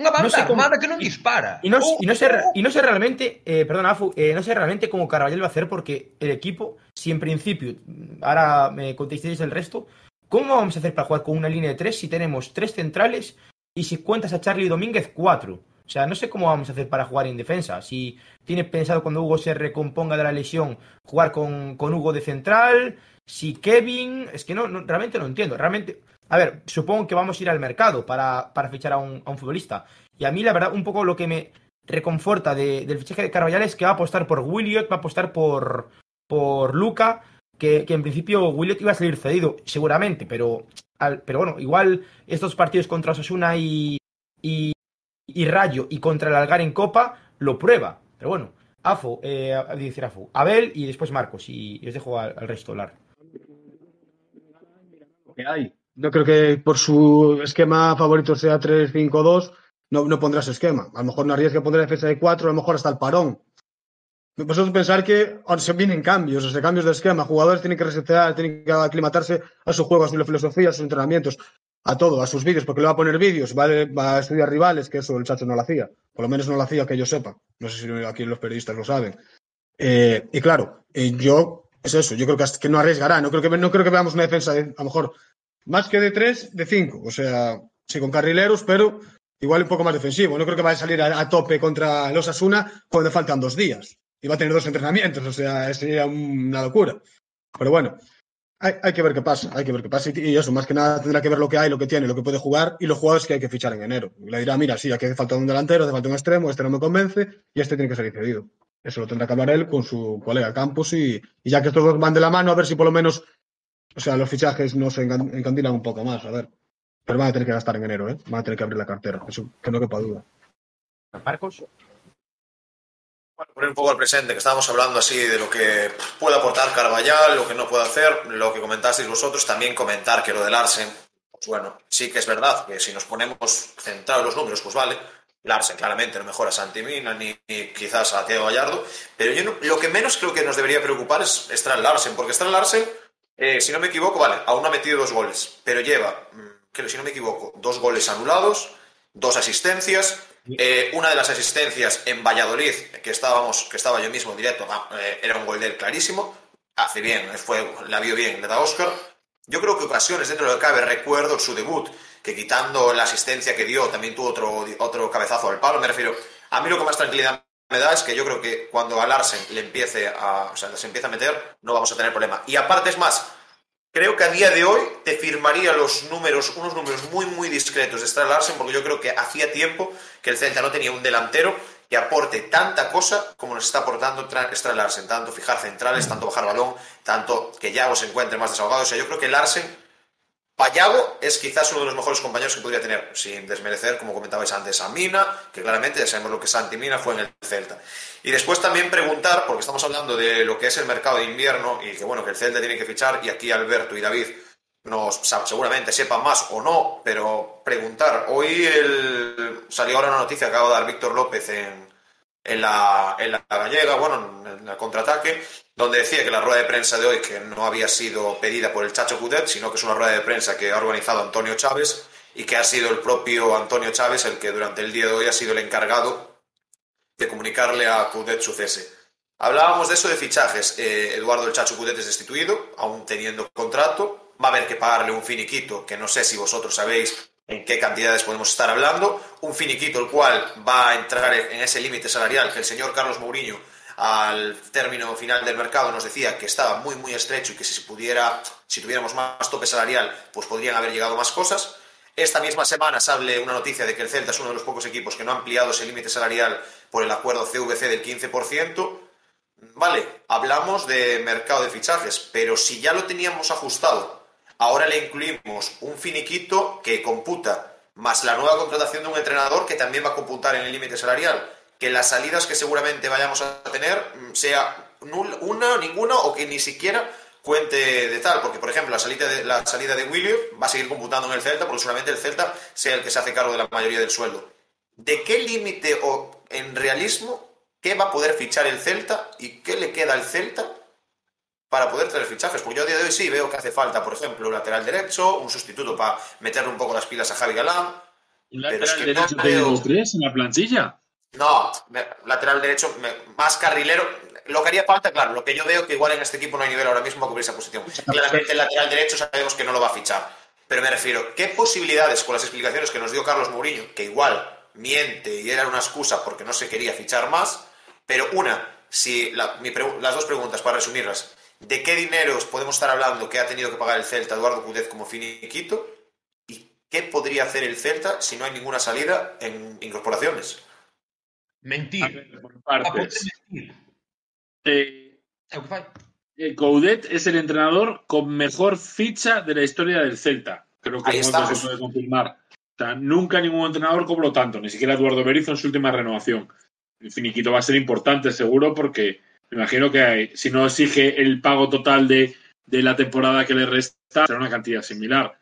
Unha banda No sé armada que non dispara. Y no, Oh, y no sé, oh, y no sé realmente, eh, perdón, Afu, eh, no sé realmente cómo Carvajal va a hacer porque el equipo, si en principio, ahora me contestéis el resto, ¿cómo vamos a hacer para jugar con una línea de tres si tenemos tres centrales y si cuentas a Charlie Domínguez cuatro? O sea, no sé cómo vamos a hacer para jugar en defensa. Si tiene pensado cuando Hugo se recomponga de la lesión jugar con, con Hugo de central, si Kevin, es que no, no, realmente no entiendo. Realmente, a ver, supongo que vamos a ir al mercado para, para fichar a un, a un futbolista. Y a mí, la verdad, un poco lo que me reconforta de- del fichaje de Carvajal es que va a apostar por Williot, va a apostar por, por Luca, que, que en principio Williot iba a salir cedido, seguramente, pero, al- pero bueno, igual estos partidos contra Osasuna y, y, Rayo y contra el Algar en Copa lo prueba. Pero bueno, Afo, eh, a- decir Afo, Abel y después Marcos, y, y os dejo al, al resto hablar. que hay. No creo que por su esquema favorito sea 3-5-2, no, no pondrá ese esquema. A lo mejor no arriesga pondrá defensa de 4, a lo mejor hasta el parón. Vosotros pensar que ahora se vienen cambios, o sea, cambios de esquema. Jugadores tienen que resetear, tienen que aclimatarse a su juego, a su filosofía, a sus entrenamientos, a todo, a sus vídeos, porque le va a poner vídeos, va, a- estudiar rivales, que eso el chacho no lo hacía. Por lo menos no lo hacía que yo sepa. No sé si aquí los periodistas lo saben. Eh, y claro, eh, yo, es eso, yo creo que no arriesgará. No creo que, no creo que veamos una defensa de, a lo mejor, más que de 3, de 5. O sea, sí, con carrileros, pero igual un poco más defensivo. No creo que vaya a salir a, tope contra los Asuna cuando faltan dos días. Y va a tener dos entrenamientos, o sea, sería una locura. Pero bueno, hay, que ver qué pasa, hay que ver qué pasa. Y, y eso, más que nada, tendrá que ver lo que hay, lo que tiene, lo que puede jugar y los jugadores que hay que fichar en enero. Y le dirá, mira, sí, aquí hace falta un delantero, hace falta un extremo, este no me convence y este tiene que ser cedido. Eso lo tendrá que hablar él con su colega Campos y, y ya que estos dos van de la mano, a ver si por lo menos, o sea, los fichajes no se engan- encandilan un poco más, a ver. Pero van a tener que gastar en enero, ¿eh? Van a tener que abrir la cartera, eso que no quepa duda. Marcos. Bueno, poner un poco al presente, que estábamos hablando así de lo que puede aportar Carvallal, lo que no puede hacer, lo que comentasteis vosotros, también comentar que lo del Larsen, pues bueno, sí que es verdad que si nos ponemos centrados en los números, pues vale, Larsen claramente no mejora a Santi Mina ni, ni quizás a Teo Gallardo, pero yo no- lo que menos creo que nos debería preocupar es Strand Larsen, porque Strand Larsen, eh, si no me equivoco, vale, aún no ha metido dos goles, pero lleva, mm, creo, si no me equivoco, dos goles anulados, dos asistencias, Eh, una de las asistencias en Valladolid, que estábamos, que estaba yo mismo en directo, eh, era un gol de él clarísimo. Hace bien, fue, la vio bien, le da Oscar. Yo creo que ocasiones dentro de lo que cabe, recuerdo su debut, que quitando la asistencia que dio, también tuvo otro, otro cabezazo al palo. Me refiero, a mí lo que más tranquilidad me da es que yo creo que cuando a Larsen le empiece a, se empieza a meter, no vamos a tener problema. Y aparte es más, creo que a día de hoy te firmaría los números, unos números muy, muy discretos de Star Larsen, porque yo creo que hacía tiempo que el Celta no tenía un delantero que aporte tanta cosa como nos está aportando Star Larsen, tanto fijar centrales, tanto bajar balón, tanto que Yago se encuentre más desahogado. O sea, yo creo que Larsen Payago es quizás uno de los mejores compañeros que podría tener, sin desmerecer, como comentabais antes, a Mina, que claramente ya sabemos lo que Santi Mina fue en el Celta. Y después también preguntar, porque estamos hablando de lo que es el mercado de invierno y que bueno, que el Celta tiene que fichar, y aquí Alberto y David nos seguramente sepan más o no, pero preguntar. Hoy el, salió ahora una noticia que acaba de dar Víctor López en, en, la, en la gallega, bueno, en el contraataque, donde decía que la rueda de prensa de hoy que no había sido pedida por el Chacho Cudet, sino que es una rueda de prensa que ha organizado Antonio Chávez y que ha sido el propio Antonio Chávez el que durante el día de hoy ha sido el encargado de comunicarle a Cudet su cese. Hablábamos de eso de fichajes. Eh, Eduardo el Chacho Cudet es destituido, aún teniendo contrato. Va a haber que pagarle un finiquito, que no sé si vosotros sabéis en qué cantidades podemos estar hablando. Un finiquito el cual va a entrar en ese límite salarial que el señor Carlos Mourinho al término final del mercado nos decía que estaba muy muy estrecho y que si pudiera, si tuviéramos más tope salarial, pues podrían haber llegado más cosas. Esta misma semana sale una noticia de que el Celta es uno de los pocos equipos que no ha ampliado ese límite salarial por el acuerdo CVC del 15%. Vale, hablamos de mercado de fichajes, pero si ya lo teníamos ajustado, ahora le incluimos un finiquito que computa más la nueva contratación de un entrenador que también va a computar en el límite salarial que las salidas que seguramente vayamos a tener mm, sea una, ninguna o que ni siquiera cuente de tal, porque por ejemplo la salida de, la salida de va a seguir computando en el Celta porque solamente el Celta sea el que se hace cargo de la mayoría del sueldo. ¿De qué límite o en realismo qué va a poder fichar el Celta y qué le queda al Celta para poder traer fichajes? Porque yo a día de hoy sí veo que hace falta, por ejemplo, un lateral derecho, un sustituto para meterle un poco las pilas a Javi Galán. ¿Un lateral derecho no tres en la plantilla? No, lateral derecho, más carrilero. Lo que haría falta, claro, lo que yo veo que igual en este equipo no hay nivel ahora mismo para cubrir esa posición. Claramente el lateral derecho sabemos que no lo va a fichar. Pero me refiero, ¿qué posibilidades con las explicaciones que nos dio Carlos Mourinho, que igual miente y era una excusa porque no se quería fichar más? Pero una, si las dos preguntas para resumirlas, ¿de qué dineros podemos estar hablando que ha tenido que pagar el Celta Eduardo Cudez como finiquito? ¿Y qué podría hacer el Celta si no hay ninguna salida en incorporaciones? Mentir. por partes. Eh, eh, Coudet es el entrenador con mejor ficha de la historia del Celta. Creo que se puede confirmar. nunca ningún entrenador cobró tanto, ni siquiera Eduardo Berizzo en su última renovación. El finiquito va a ser importante, seguro, porque me imagino que hay, si no exige el pago total de, de la temporada que le resta, será una cantidad similar.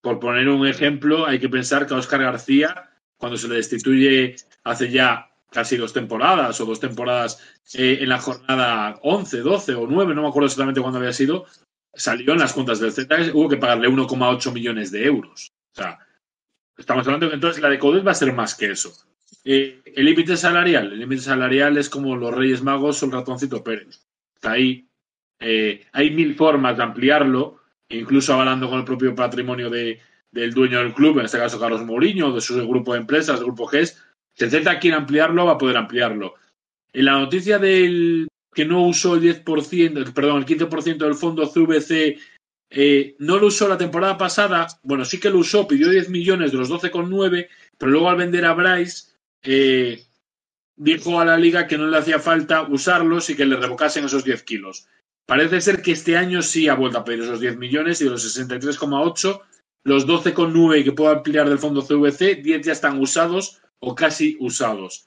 Por poner un ejemplo, hay que pensar que a Oscar García, cuando se le destituye hace ya casi dos temporadas o dos temporadas eh, en la jornada 11, 12 o 9, no me acuerdo exactamente cuándo había sido, salió en las cuentas del Z, hubo que pagarle 1,8 millones de euros. O sea, estamos hablando que entonces la de Codet va a ser más que eso. Eh, el límite salarial, el límite salarial es como los Reyes Magos o el ratoncito Pérez. Está ahí. Eh, hay mil formas de ampliarlo, incluso hablando con el propio patrimonio de, del dueño del club, en este caso Carlos Mourinho, de su grupo de empresas, del grupo GES, si el Celta quiere ampliarlo, va a poder ampliarlo. En la noticia del que no usó el 10%, perdón, el 15% del fondo CVC, eh, no lo usó la temporada pasada, bueno, sí que lo usó, pidió 10 millones de los 12,9, pero luego al vender a Bryce, dijo a la liga que no le hacía falta usarlos y que le revocasen esos 10 kilos. Parece ser que este año sí ha vuelto a pedir esos 10 millones y de los 63,8, los 12,9 que puedo ampliar del fondo CVC, 10 ya están usados o casi usados.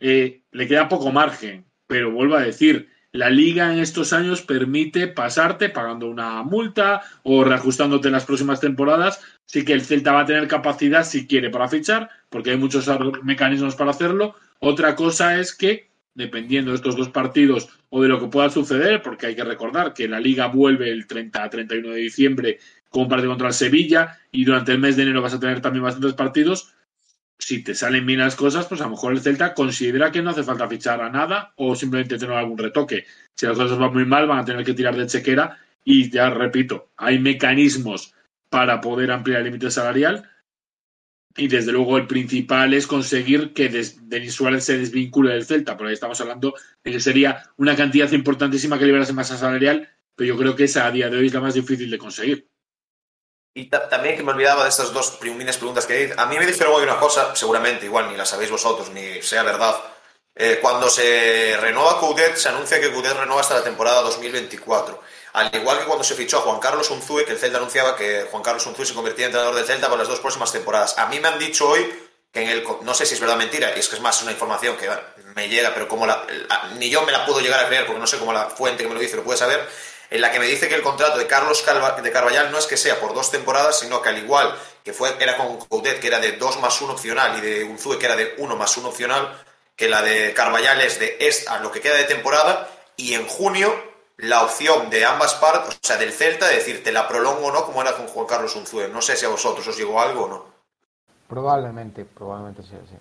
Eh, le queda poco margen, pero vuelvo a decir, la liga en estos años permite pasarte pagando una multa o reajustándote en las próximas temporadas. Sí que el Celta va a tener capacidad si quiere para fichar, porque hay muchos mecanismos para hacerlo. Otra cosa es que, dependiendo de estos dos partidos o de lo que pueda suceder, porque hay que recordar que la liga vuelve el 30 a 31 de diciembre con un partido contra el Sevilla y durante el mes de enero vas a tener también bastantes partidos, si te salen bien las cosas, pues a lo mejor el Celta considera que no hace falta fichar a nada o simplemente tener algún retoque. Si las cosas van muy mal, van a tener que tirar de chequera y ya repito, hay mecanismos para poder ampliar el límite salarial y desde luego el principal es conseguir que Denis Suárez se desvincule del Celta, por ahí estamos hablando de que sería una cantidad importantísima que liberase masa salarial, pero yo creo que esa a día de hoy es la más difícil de conseguir. Y también que me olvidaba de estas dos primeras preguntas que. A mí me dijeron hoy una cosa, seguramente igual ni la sabéis vosotros, ni sea verdad. Eh, cuando se renueva Coudet, se anuncia que Coudet renueva hasta la temporada 2024. Al igual que cuando se fichó a Juan Carlos Unzúe, que el Celta anunciaba que Juan Carlos Unzúe se convertía en entrenador del Celta para las dos próximas temporadas. A mí me han dicho hoy que en el... No sé si es verdad o mentira, es que es más una información que me llega, pero como la, ni yo me la puedo llegar a creer, porque no sé cómo la fuente que me lo dice lo puede saber, en la que me dice que el contrato de Carlos de Carvallal no es que sea por dos temporadas, sino que al igual que fue, era con Coudet, que era de 2 más 1 opcional, y de Unzue, que era de 1 más 1 opcional, que la de Carvallal es de esta, lo que queda de temporada, y en junio la opción de ambas partes, o sea, del Celta, de decir, te la prolongo o no, como era con Juan Carlos Unzue. No sé si a vosotros os llegó algo o no. Probablemente, probablemente sea así.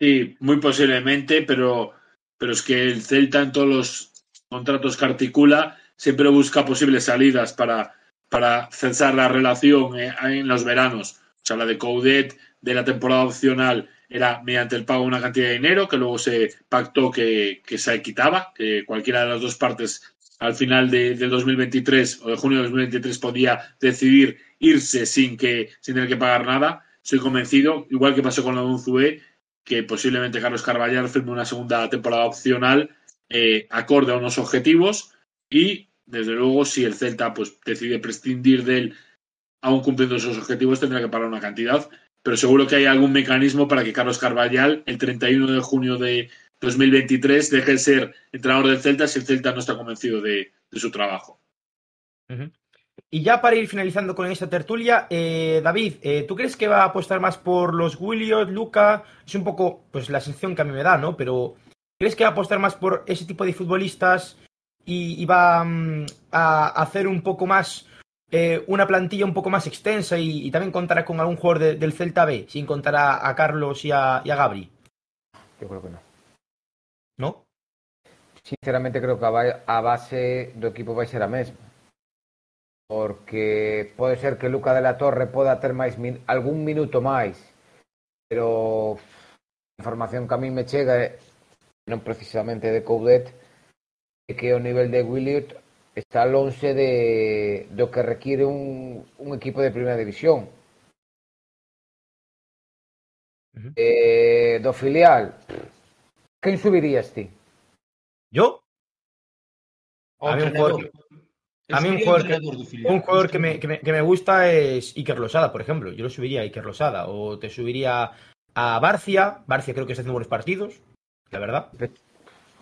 Sí, muy posiblemente, pero, pero es que el Celta en todos los contratos que articula siempre busca posibles salidas para, para censar la relación eh, en los veranos. O sea, la de Coudet de la temporada opcional era mediante el pago de una cantidad de dinero que luego se pactó que, que se quitaba, que cualquiera de las dos partes al final de, del 2023 o de junio de 2023 podía decidir irse sin, que, sin tener que pagar nada. Soy convencido, igual que pasó con la Unzué, que posiblemente Carlos Carballar firme una segunda temporada opcional eh, acorde a unos objetivos y desde luego, si el Celta pues, decide prescindir de él, aún cumpliendo esos objetivos, tendrá que pagar una cantidad. Pero seguro que hay algún mecanismo para que Carlos Carvallal, el 31 de junio de 2023, deje de ser entrenador del Celta si el Celta no está convencido de, su trabajo. Y ya para ir finalizando con esta tertulia, eh, David, eh, ¿tú crees que va a apostar más por los Williot, Luca? Es un poco pues la sensación que a mí me da, ¿no? Pero ¿crees que va a apostar más por ese tipo de futbolistas y, va um, a hacer un poco más eh, una plantilla un poco más extensa y, y también contará con algún jugador de, del Celta B, sin contar a, a Carlos y a, y a, Gabri? Yo creo que no. ¿No? Sinceramente creo que a, a base do equipo vai ser a mesma. Porque pode ser que Luca de la Torre poda ter máis min, algún minuto máis, pero a información que a mí me chega é non precisamente de Coudet que o nivel de Williot está longe de, do que requiere un, un equipo de primeira división. Uh -huh. eh, do filial, quen subirías ti? ¿Yo? A mí un jugador, a mí un jugador, que, un jugador que, me, que, me, que, me, gusta es Iker Losada, por ejemplo. Yo lo subiría a Iker Losada. O te subiría a Barcia. Barcia creo que está haciendo buenos partidos, la verdad.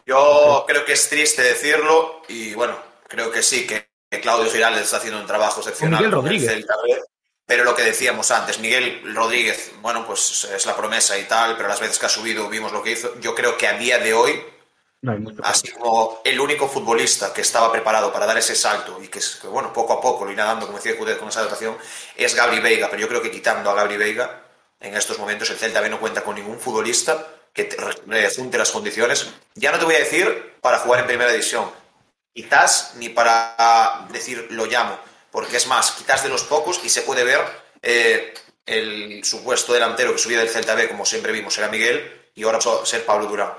Yo creo que es triste decirlo y bueno, creo que sí, que Claudio Girales está haciendo un trabajo excepcional. Miguel Rodríguez. Celta, pero lo que decíamos antes, Miguel Rodríguez, bueno, pues es la promesa y tal, pero las veces que ha subido vimos lo que hizo. Yo creo que a día de hoy, no así como el único futbolista que estaba preparado para dar ese salto y que, bueno, poco a poco lo irá dando, como decía Cudet, con esa dotación, es Gabri Veiga. Pero yo creo que quitando a Gabri Veiga, en estos momentos el Celta B no cuenta con ningún futbolista que junte las condiciones. Ya no te voy a decir para jugar en primera división, quizás ni para decir lo llamo, porque es más, quizás de los pocos y se puede ver eh, el supuesto delantero que subía del Celta B, como siempre vimos, era Miguel y ahora va a ser Pablo Durán.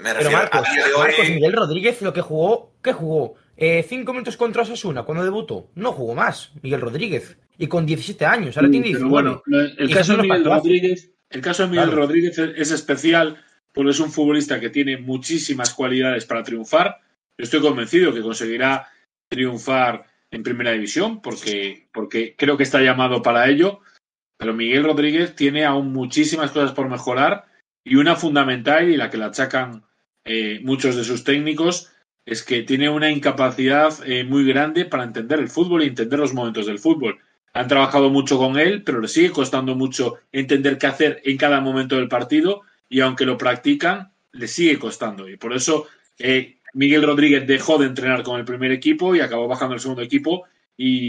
Me Pero Marcos, a de hoy... Marcos, Miguel Rodríguez lo que jugó, ¿qué jugó? Eh, cinco minutos contra Osasuna cuando debutó. No jugó más, Miguel Rodríguez. Y con 17 años, ahora sí, tiene 19. Bueno, el caso, de Miguel Rodríguez, el caso de Miguel claro. Rodríguez es especial porque es un futbolista que tiene muchísimas cualidades para triunfar. Estoy convencido que conseguirá triunfar en primera división porque, porque creo que está llamado para ello. Pero Miguel Rodríguez tiene aún muchísimas cosas por mejorar y una fundamental y la que la achacan eh, muchos de sus técnicos es que tiene una incapacidad eh, muy grande para entender el fútbol y entender los momentos del fútbol. Han trabajado mucho con él, pero le sigue costando mucho entender qué hacer en cada momento del partido y aunque lo practican, le sigue costando. Y por eso eh, Miguel Rodríguez dejó de entrenar con el primer equipo y acabó bajando al segundo equipo y,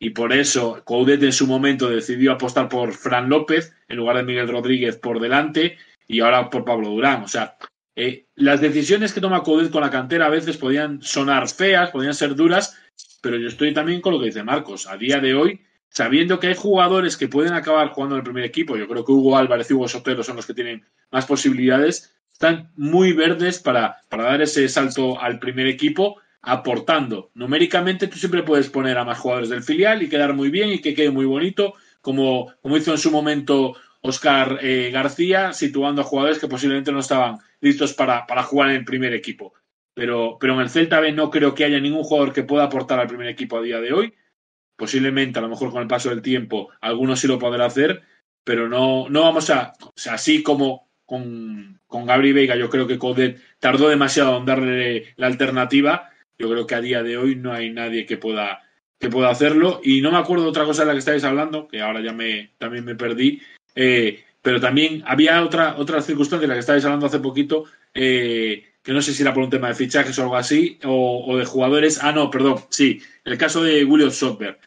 y por eso Coudet en su momento decidió apostar por Fran López en lugar de Miguel Rodríguez por delante y ahora por Pablo Durán. O sea, eh, las decisiones que toma Coudet con la cantera a veces podían sonar feas, podían ser duras, pero yo estoy también con lo que dice Marcos. A día de hoy, sabiendo que hay jugadores que pueden acabar jugando en el primer equipo, yo creo que Hugo Álvarez y Hugo Sotero son los que tienen más posibilidades, están muy verdes para, para dar ese salto al primer equipo aportando. Numéricamente tú siempre puedes poner a más jugadores del filial y quedar muy bien y que quede muy bonito, como, como hizo en su momento Oscar eh, García, situando a jugadores que posiblemente no estaban listos para, para, jugar en el primer equipo. Pero, pero en el Celta B no creo que haya ningún jugador que pueda aportar al primer equipo a día de hoy. Posiblemente, a lo mejor con el paso del tiempo, algunos sí lo podrán hacer, pero no, no vamos a, o sea, así como con, con Gabri Veiga, yo creo que Codet tardó demasiado en darle la alternativa yo creo que a día de hoy no hay nadie que pueda, que pueda hacerlo. Y no me acuerdo otra cosa de la que estáis hablando, que ahora ya me, también me perdí. Eh, pero también había otra, otra circunstancia de la que estáis hablando hace poquito, eh, que no sé si era por un tema de fichajes o algo así, o, de jugadores. Ah, no, perdón, sí, el caso de William Software.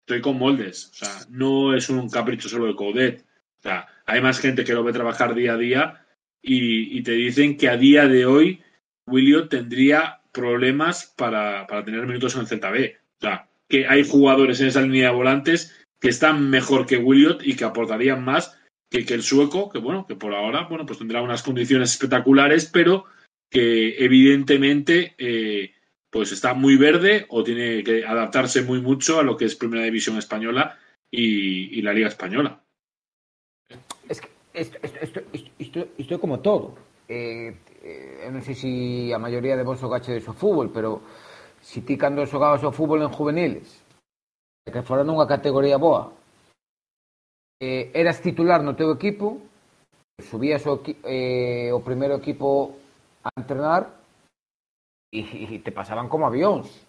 Estoy con moldes, o sea, no es un capricho solo de Codet. O sea, hay más gente que lo ve trabajar día a día y, te dicen que a día de hoy William tendría problemas para, para tener minutos en el Celta B. O sea, que hay jugadores en esa línea de volantes que están mejor que Williot y que aportarían más que, que, el sueco, que bueno, que por ahora, bueno, pues tendrá unas condiciones espectaculares, pero que evidentemente eh, pues está muy verde o tiene que adaptarse muy mucho a lo que es Primera División Española y, la Liga Española. Es que esto, esto, esto, es como todo. Eh, eh, non sei se a maioría de vos xogachedes o fútbol, pero si ti cando xogabas o fútbol en juveniles, que fora nunha categoría boa, eras titular no teu equipo, subías o, eh, equipo a entrenar y, y te pasaban como avións.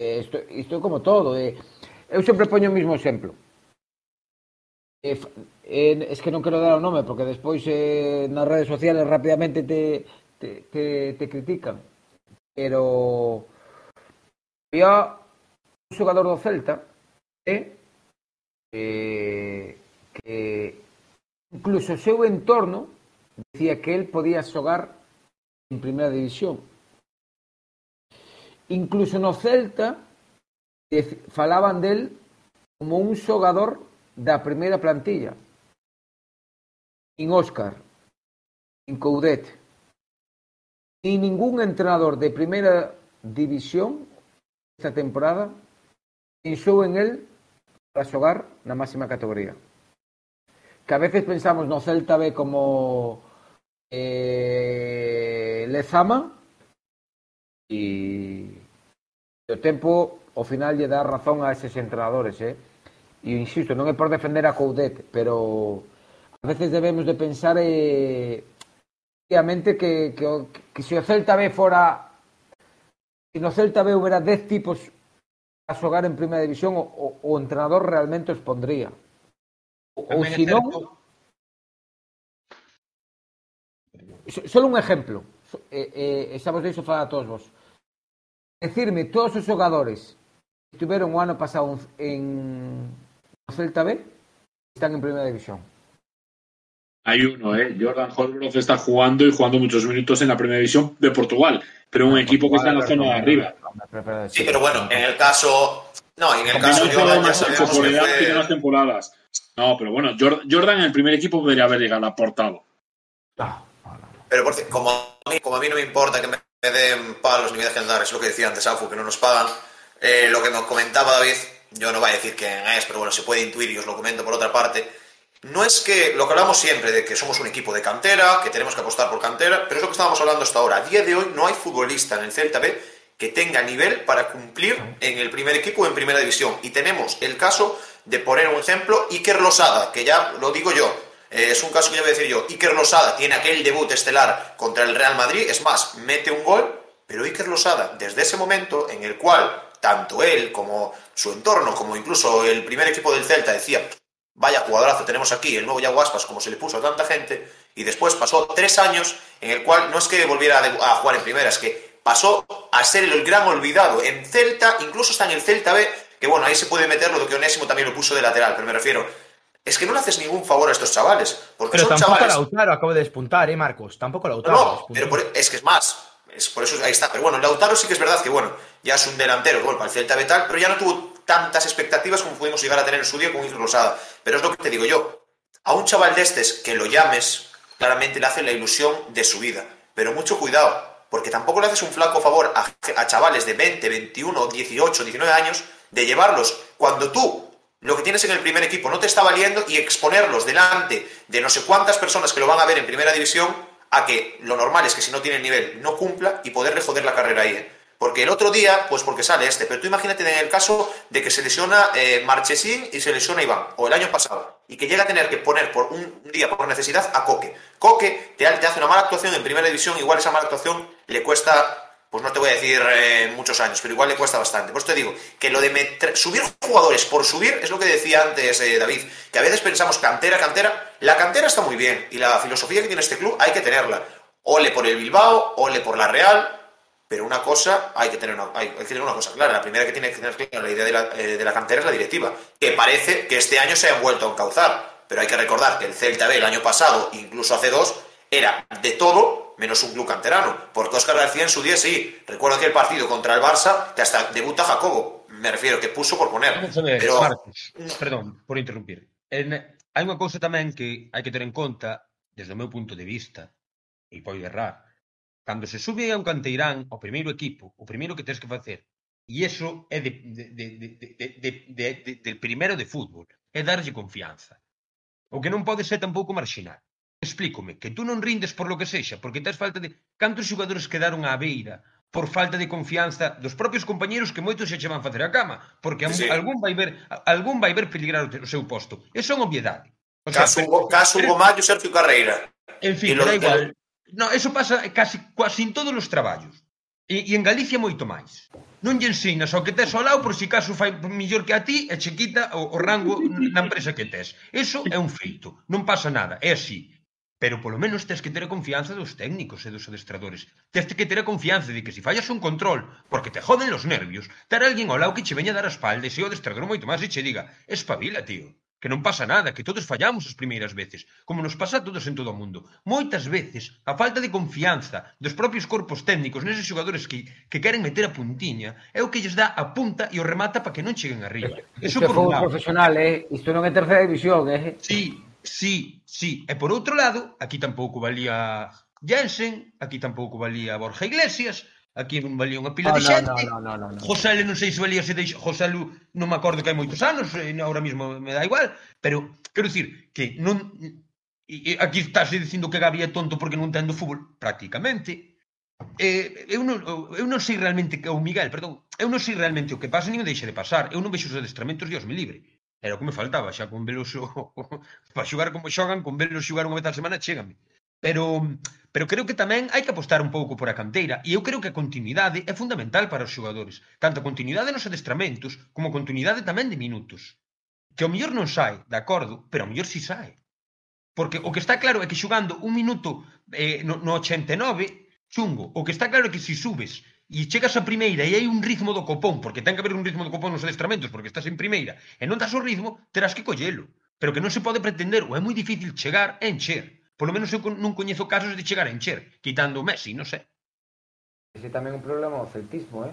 Eh, isto, isto é como todo. Eh, eu sempre poño o mismo exemplo. Eh, eh, es que non quero dar o nome, porque despois eh, nas redes sociales rapidamente te, te, te, te critican. Pero había un xogador do Celta eh, eh, que incluso o seu entorno decía que el podía xogar en primeira división. Incluso no Celta falaban del como un xogador da primeira plantilla. Nin Óscar, nin Coudet, nin ningún entrenador de primeira división esta temporada pensou en el para xogar na máxima categoría. Que a veces pensamos no Celta B como eh, Lezama e o tempo ao final lle dá razón a eses entrenadores, eh? E insisto, non é por defender a Coudet, pero a veces debemos de pensar eh, obviamente que, que, que se o Celta B fora se no Celta B houbera 10 tipos a xogar en primeira división o, o, o entrenador realmente os pondría. O, ou se non... Solo un exemplo eh, eh, vos deixo falar a todos vos decirme todos os xogadores que estiveron o ano pasado en Celta B están en primeira división hay uno, ¿eh? Jordan Holbrook está jugando y jugando muchos minutos en la primera división de Portugal, pero un equipo que está en la zona de arriba. Sí, pero bueno, en el caso. No, en el caso Jordan ya sabemos que fue... tiene más temporadas. No, pero bueno, Jordan en el primer equipo podría haber llegado aportado. Pero por, como, a mí, como a mí no me importa que me den palos ni me dejen dar, es lo que decía antes Afu, que no nos pagan. Eh, lo que nos comentaba David, yo no voy a decir quién es, pero bueno, se puede intuir y os lo comento por otra parte no es que lo que hablamos siempre de que somos un equipo de cantera, que tenemos que apostar por cantera, pero es lo que estábamos hablando hasta ahora. A día de hoy no hay futbolista en el Celta B que tenga nivel para cumplir en el primer equipo o en primera división. Y tenemos el caso de poner un ejemplo, Iker Losada, que ya lo digo yo, eh, es un caso que ya voy a decir yo. Iker Losada tiene aquel debut estelar contra el Real Madrid, es más, mete un gol, pero Iker Losada, desde ese momento en el cual tanto él como su entorno, como incluso el primer equipo del Celta decía, vaya jugadorazo tenemos aquí, el nuevo Yaguaspas, como se le puso a tanta gente, y después pasó tres años en el cual no es que volviera a, jugar en primera, es que pasó a ser el gran olvidado. En Celta, incluso está en el Celta B, que bueno, ahí se puede meter lo que Onésimo también lo puso de lateral, pero me refiero, es que no le haces ningún favor a estos chavales, porque Pero son tampoco chavales... Lautaro acaba de despuntar, ¿eh, Marcos? Tampoco Lautaro. No, pero por- es que es más. Es por eso ahí está. Pero bueno, Lautaro sí que es verdad que bueno, ya es un delantero, bueno, para el Celta B tal, pero ya no tuvo tantas expectativas como pudimos llegar a tener en su día con Isla Rosada. Pero es lo que te digo yo. A un chaval de estes que lo llames, claramente le hace la ilusión de su vida. Pero mucho cuidado, porque tampoco le haces un flaco favor a, a chavales de 20, 21, 18, 19 años de llevarlos cuando tú lo que tienes en el primer equipo no te está valiendo y exponerlos delante de no sé cuántas personas que lo van a ver en primera división a que lo normal es que si no tiene nivel no cumpla y poderle joder la carrera ahí. ¿eh? Porque el otro día, pues porque sale este, pero tú imagínate en el caso de que se lesiona eh, Marchesín y se lesiona Iván, o el año pasado, y que llega a tener que poner por un día por necesidad a Coque. Coque te hace una mala actuación en primera división, igual esa mala actuación le cuesta pues no te voy a decir eh, muchos años, pero igual le cuesta bastante. Por eso te digo que lo de meter- subir jugadores por subir es lo que decía antes eh, David, que a veces pensamos cantera, cantera. La cantera está muy bien y la filosofía que tiene este club hay que tenerla. Ole por el Bilbao, ole por la Real, pero una cosa hay que tener una, hay que tener una cosa clara. La primera que tiene que tener clara la idea de la, eh, de la cantera es la directiva, que parece que este año se han vuelto a encauzar. Pero hay que recordar que el Celta B el año pasado, incluso hace dos, era de todo menos un club canterano. Porque Oscar García en su día sí. Recuerdo aquel partido contra el Barça, que hasta debuta Jacobo, me refiero, que puso por poner. Pero... Marcos, perdón por interrumpir. En, hai unha cousa tamén que hai que ter en conta, desde o meu punto de vista, e pode errar, cando se sube a un canteirán ao primeiro equipo, o primeiro que tens que facer, e iso é de, de, de, de, de, de, de, de, del primeiro de fútbol, é darlle confianza. O que non pode ser tampouco marxinar. Explícome, que tú non rindes por lo que sexa, porque tes falta de... Cantos xogadores quedaron á beira por falta de confianza dos propios compañeiros que moitos xa che van facer a cama, porque sí. algún vai ver algún vai ver peligrar o seu posto. E son obviedade. O sea, caso, pero, caso Hugo Mayo, Sergio Carreira. En fin, da igual. Del... No, eso pasa casi casi en todos os traballos. E, e en Galicia moito máis. Non lle ensinas ao que tes ao lado por si caso fai mellor que a ti e che quita o, o rango na empresa que tes. Eso é un feito, non pasa nada, é así. Pero polo menos tes que ter a confianza dos técnicos e dos adestradores. Tes que ter a confianza de que se fallas un control, porque te joden los nervios, ter alguén ao lado que che veña dar a espalda e se o adestrador moito máis e che diga espabila, tío que non pasa nada, que todos fallamos as primeiras veces, como nos pasa a todos en todo o mundo. Moitas veces, a falta de confianza dos propios corpos técnicos neses xogadores que, que queren meter a puntiña, é o que lles dá a punta e o remata para que non cheguen arriba. Isto, Eso isto por un lado. profesional, eh? Isto non é terceira división, eh? Sí, Sí, sí. e por outro lado, aquí tampouco valía Jensen, aquí tampouco valía Borja Iglesias, aquí non valía unha pila oh, de xente. No, no, no, no, no. José Lu, non sei se valía se de José Lu, non me acordo que hai moitos anos, eh, agora mesmo me dá igual, pero quero dicir que non e, e, aquí estáse dicindo que Gabi é tonto porque non entendo fútbol, prácticamente. Eh, eu, non, eu non sei realmente que o Miguel, perdón, eu non sei realmente o que pasa nin o deixa de pasar. Eu non vexo os adestramentos, Dios me libre. Era o que me faltaba, xa con Veloso para xogar como xogan, con Veloso xogar unha vez a semana chégame. Pero pero creo que tamén hai que apostar un pouco por a canteira e eu creo que a continuidade é fundamental para os xogadores, tanto a continuidade nos adestramentos como a continuidade tamén de minutos. Que o mellor non sai, de acordo, pero o mellor si sai. Porque o que está claro é que xogando un minuto eh, no, no 89, chungo. O que está claro é que se si subes e chegas a primeira e hai un ritmo do copón, porque ten que haber un ritmo do copón nos adestramentos, porque estás en primeira, e non das o ritmo, terás que collelo. Pero que non se pode pretender, ou é moi difícil chegar e encher. Polo menos eu non coñezo casos de chegar a encher, quitando Messi, non sei. Ese tamén un problema o celtismo, eh?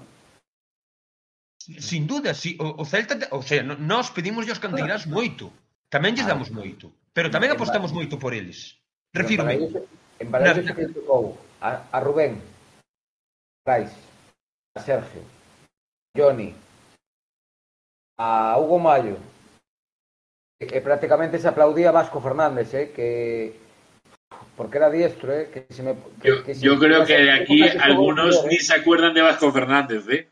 Sin duda, si, o, o Celta, o sea, nós pedimos aos canteiras moito, tamén lles ah, damos moito, pero tamén apostamos moito por eles. Refírome. En Balaídos que tocou a, a Rubén, A Sergio, Johnny, a Hugo Mayo, e, e prácticamente se aplaudía a Vasco Fernández, eh, que porque era diestro, eh, que se me que, Yo, que se- yo creo que de aquí algunos ni eh. se acuerdan de Vasco Fernández, ¿eh?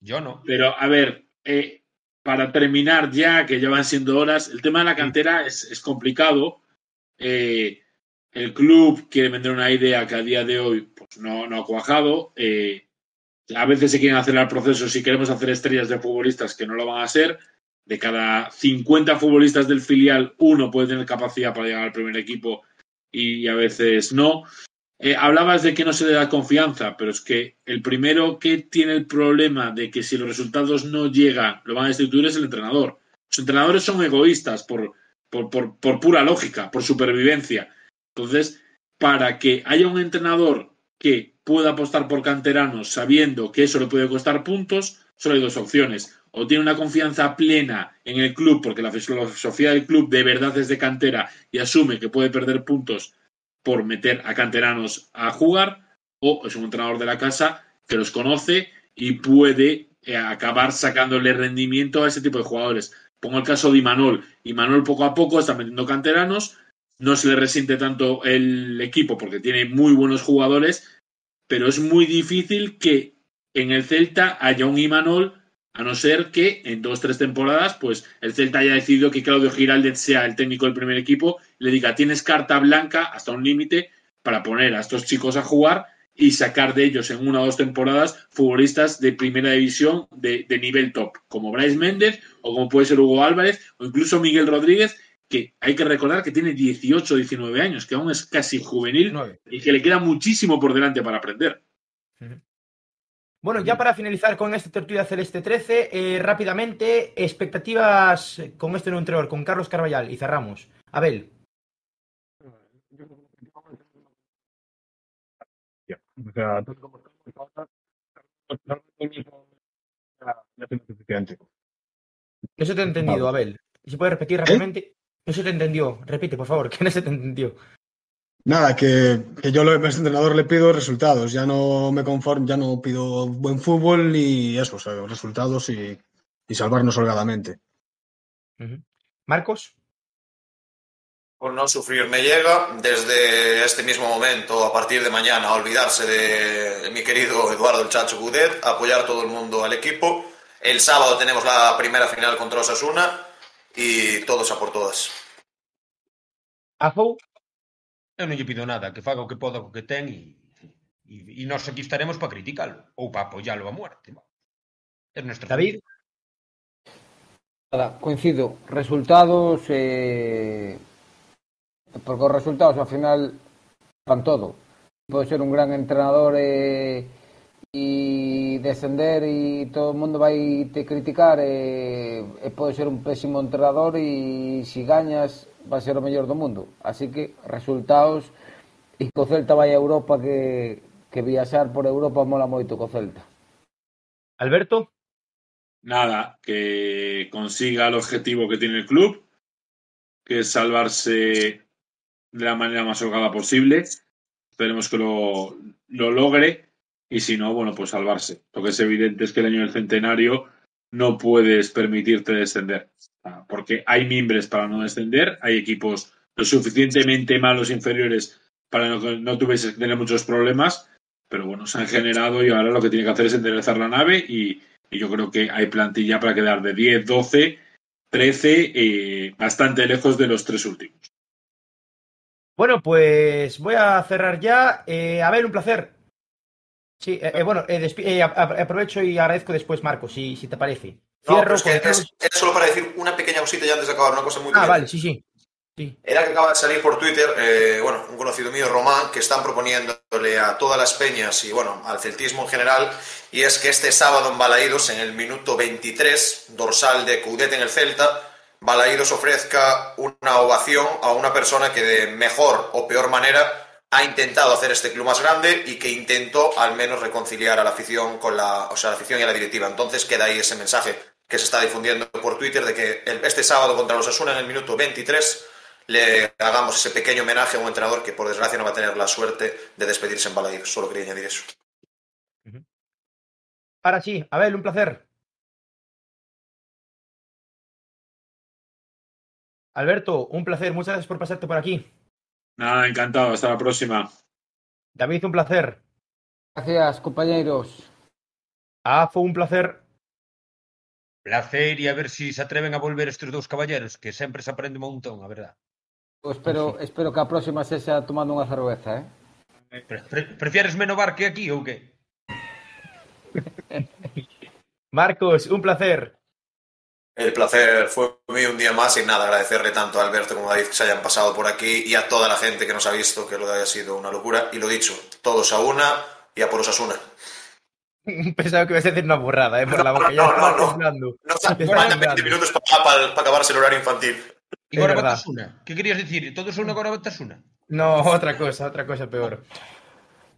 Yo no. Pero, a ver, eh, para terminar ya, que ya van siendo horas, el tema de la cantera es, es complicado. Eh, el club quiere vender una idea que a día de hoy no, no ha cuajado. Eh, a veces se quieren acelerar procesos si queremos hacer estrellas de futbolistas que no lo van a ser. De cada 50 futbolistas del filial, uno puede tener capacidad para llegar al primer equipo y a veces no. eh, hablabas de que no se le da confianza, pero es que el primero que tiene el problema de que si los resultados no llegan, lo van a destituir es el entrenador. Los entrenadores son egoístas por, por, por, por pura lógica, por supervivencia. Entonces, para que haya un entrenador que pueda apostar por canteranos sabiendo que eso le puede costar puntos, solo hay dos opciones. O tiene una confianza plena en el club, porque la filosofía del club de verdad es de cantera y asume que puede perder puntos por meter a canteranos a jugar, o es un entrenador de la casa que los conoce y puede eh, acabar sacándole rendimiento a ese tipo de jugadores. Pongo el caso de Imanol. Imanol poco a poco está metiendo canteranos, no se le resiente tanto el equipo porque tiene muy buenos jugadores, pero es muy difícil que en el Celta haya un Imanol, a no ser que en dos tres temporadas, pues el Celta haya decidido que Claudio Giraldez sea el técnico del primer equipo, le diga tienes carta blanca hasta un límite para poner a estos chicos a jugar y sacar de ellos en una o dos temporadas futbolistas de primera división de, de nivel top, como Bryce Méndez o como puede ser Hugo Álvarez o incluso Miguel Rodríguez, que hay que recordar que tiene 18 o 19 años, que aún es casi juvenil y que le queda muchísimo por delante para aprender. Bueno, ya para finalizar con este tertulia celeste 13, eh, rápidamente, expectativas con este nuevo entrenador, con Carlos Carballal, y cerramos. Abel. O sea, tal como estamos ahora, suficiente. No se te ha entendido, Abel. ¿Se puede repetir rápidamente? No se te entendió. Repite, por favor, que no se te entendió. Nada, que, que yo lo- a este entrenador le pido resultados, ya no me conformo, ya no pido buen fútbol y eso, o sea, resultados y, y salvarnos holgadamente. Marcos. Por no sufrir me llega desde este mismo momento, a partir de mañana, a olvidarse de mi querido Eduardo el Chacho Gudet, apoyar todo el mundo al equipo. El sábado tenemos la primera final contra Osasuna e todos a por todas. Azou, eu non lle pido nada, que faga o que poda co que ten e, e, e nós aquí estaremos para criticalo ou para apoialo a muerte. É nuestra David. Nada, coincido. Resultados, eh, porque os resultados ao final van todo. Pode ser un gran entrenador eh, e descender e todo o mundo vai te criticar e, e pode ser un pésimo entrenador e se gañas vai ser o mellor do mundo. Así que resultados e co Celta vai a Europa que, que viaxar por Europa mola moito co Celta. Alberto. Nada, que consiga el objetivo que tiene el club, que es salvarse de la manera más holgada posible. Esperemos que lo, lo logre y si no, bueno, pues salvarse. Lo que es evidente es que el año del centenario no puedes permitirte descender, Ah, porque hay mimbres para no descender, hay equipos lo suficientemente malos inferiores para no, que no tuviese que tener muchos problemas, pero bueno, se han generado y ahora lo que tiene que hacer es enderezar la nave y, yo creo que hay plantilla para quedar de 10, 12, 13, eh, bastante lejos de los tres últimos. Bueno, pues voy a cerrar ya. Eh, Abel, un placer. Sí, eh, eh, bueno, eh, eh, aprovecho y agradezco después, Marcos, si, si te parece. No, Cierro pero es que es, solo para decir una pequeña cosita ya antes de acabar, una cosa muy Ah, pequeña. vale, sí, sí. sí. Era que acaba de salir por Twitter, eh, bueno, un conocido mío, Román, que están proponiéndole a todas las peñas y, bueno, al celtismo en general, y es que este sábado en Balaídos, en el minuto 23, dorsal de Coudet en el Celta, Balaídos ofrezca una ovación a una persona que de mejor o peor manera ha intentado hacer este club más grande y que intentó al menos reconciliar a la afición con la, o sea, la afición y a la directiva. Entonces queda ahí ese mensaje que se está difundiendo por Twitter de que este sábado contra los Asuna en el minuto 23 le hagamos ese pequeño homenaje a un entrenador que por desgracia no va a tener la suerte de despedirse en Balaídos. Solo quería añadir eso. Ahora sí, Abel, un placer. Alberto, un placer. Muchas gracias por pasarte por aquí. Nada, encantado. Hasta la próxima. David, un placer. Gracias, compañeiros. Afo, un placer. Placer e a ver se se atreven a volver estes dous caballeros, que sempre se aprende un montón, a verdad. Eu espero, espero que a próxima sexa tomando unha cerveza, eh? Pre pre prefieres menovar que aquí ou que? Marcos, un placer. El placer fue mío un día más y nada, agradecerle tanto a Alberto como a David que se hayan pasado por aquí y a toda la gente que nos ha visto, que lo haya sido una locura. Y lo dicho, todos a una y a por Osasuna. Pensaba que ibas a decir una burrada, ¿eh? Por la boca. No, ya no, no, no. No faltan 20 temblando. minutos para, para, para acabarse el horario infantil. Agora verdad. Batasuna? Que querías dicir? Todos son agora Batasuna? No, otra cosa, otra cosa peor.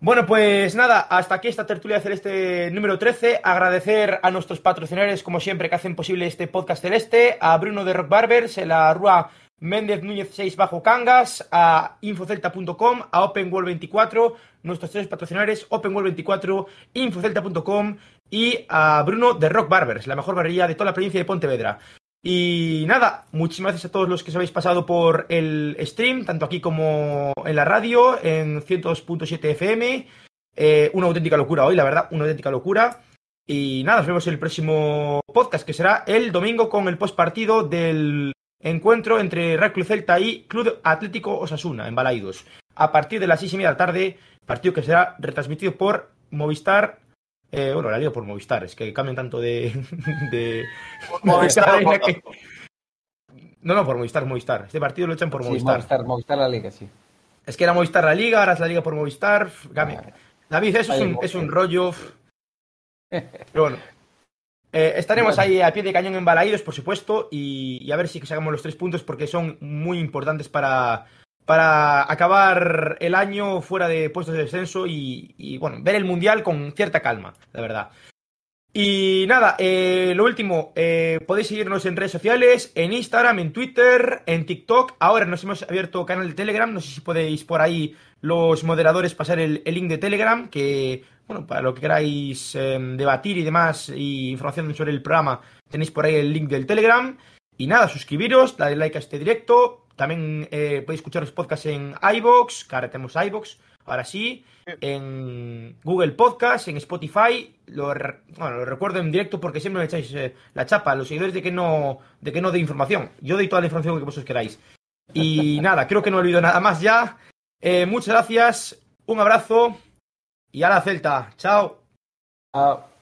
Bueno, pues nada, hasta aquí esta tertulia celeste número 13. Agradecer a nuestros patrocinadores, como siempre, que hacen posible este podcast celeste, a Bruno de Rock Barbers, en la Rúa Méndez Núñez 6 bajo Cangas, a infocelta.com, a OpenWorld24, nuestros tres patrocinadores, OpenWorld24, infocelta.com y a Bruno de Rock Barbers, la mejor barbería de toda la provincia de Pontevedra. Y nada, muchísimas gracias a todos los que os habéis pasado por el stream, tanto aquí como en la radio, en 102.7 FM. Eh, una auténtica locura hoy, la verdad, una auténtica locura. Y nada, nos vemos en el próximo podcast, que será el domingo con el postpartido del encuentro entre Real Club Celta y Club Atlético Osasuna, en Balaidos. A partir de las seis y media de la tarde, partido que será retransmitido por Movistar. Eh, bueno, la liga por Movistar, es que cambian tanto de. de Movistar, que- No, no, por Movistar, Movistar. Este partido lo echan por Sí, Movistar. Movistar, Movistar la Liga, sí. Es que era Movistar la liga, ahora es la liga por Movistar. cambia. Ah, David, eso es un, mo- es un rollo. Pero bueno. Eh, estaremos ahí a pie de cañón en Balaídos, por supuesto, y, y a ver si sacamos los tres puntos porque son muy importantes para, para acabar el año fuera de puestos de descenso y, bueno, ver el Mundial con cierta calma, la verdad. Y nada, eh, lo último, eh, podéis seguirnos en redes sociales, en Instagram, en Twitter, en TikTok. Ahora nos hemos abierto canal de Telegram, no sé si podéis por ahí los moderadores pasar el, link de Telegram, que, bueno, para lo que queráis eh, debatir y demás, y información sobre el programa, tenéis por ahí el link del Telegram. Y nada, suscribiros, darle like a este directo. También eh, podéis escuchar los podcasts en iBox, que ahora tenemos iBox, ahora sí. En Google Podcast, en Spotify. Lo, bueno, lo recuerdo en directo porque siempre me echáis eh, la chapa, los seguidores de que no de que no dé información. Yo doy toda la información que vosotros queráis. Y nada, creo que no he olvidado nada más ya. Eh, muchas gracias, un abrazo y a la Celta. Chao. ah,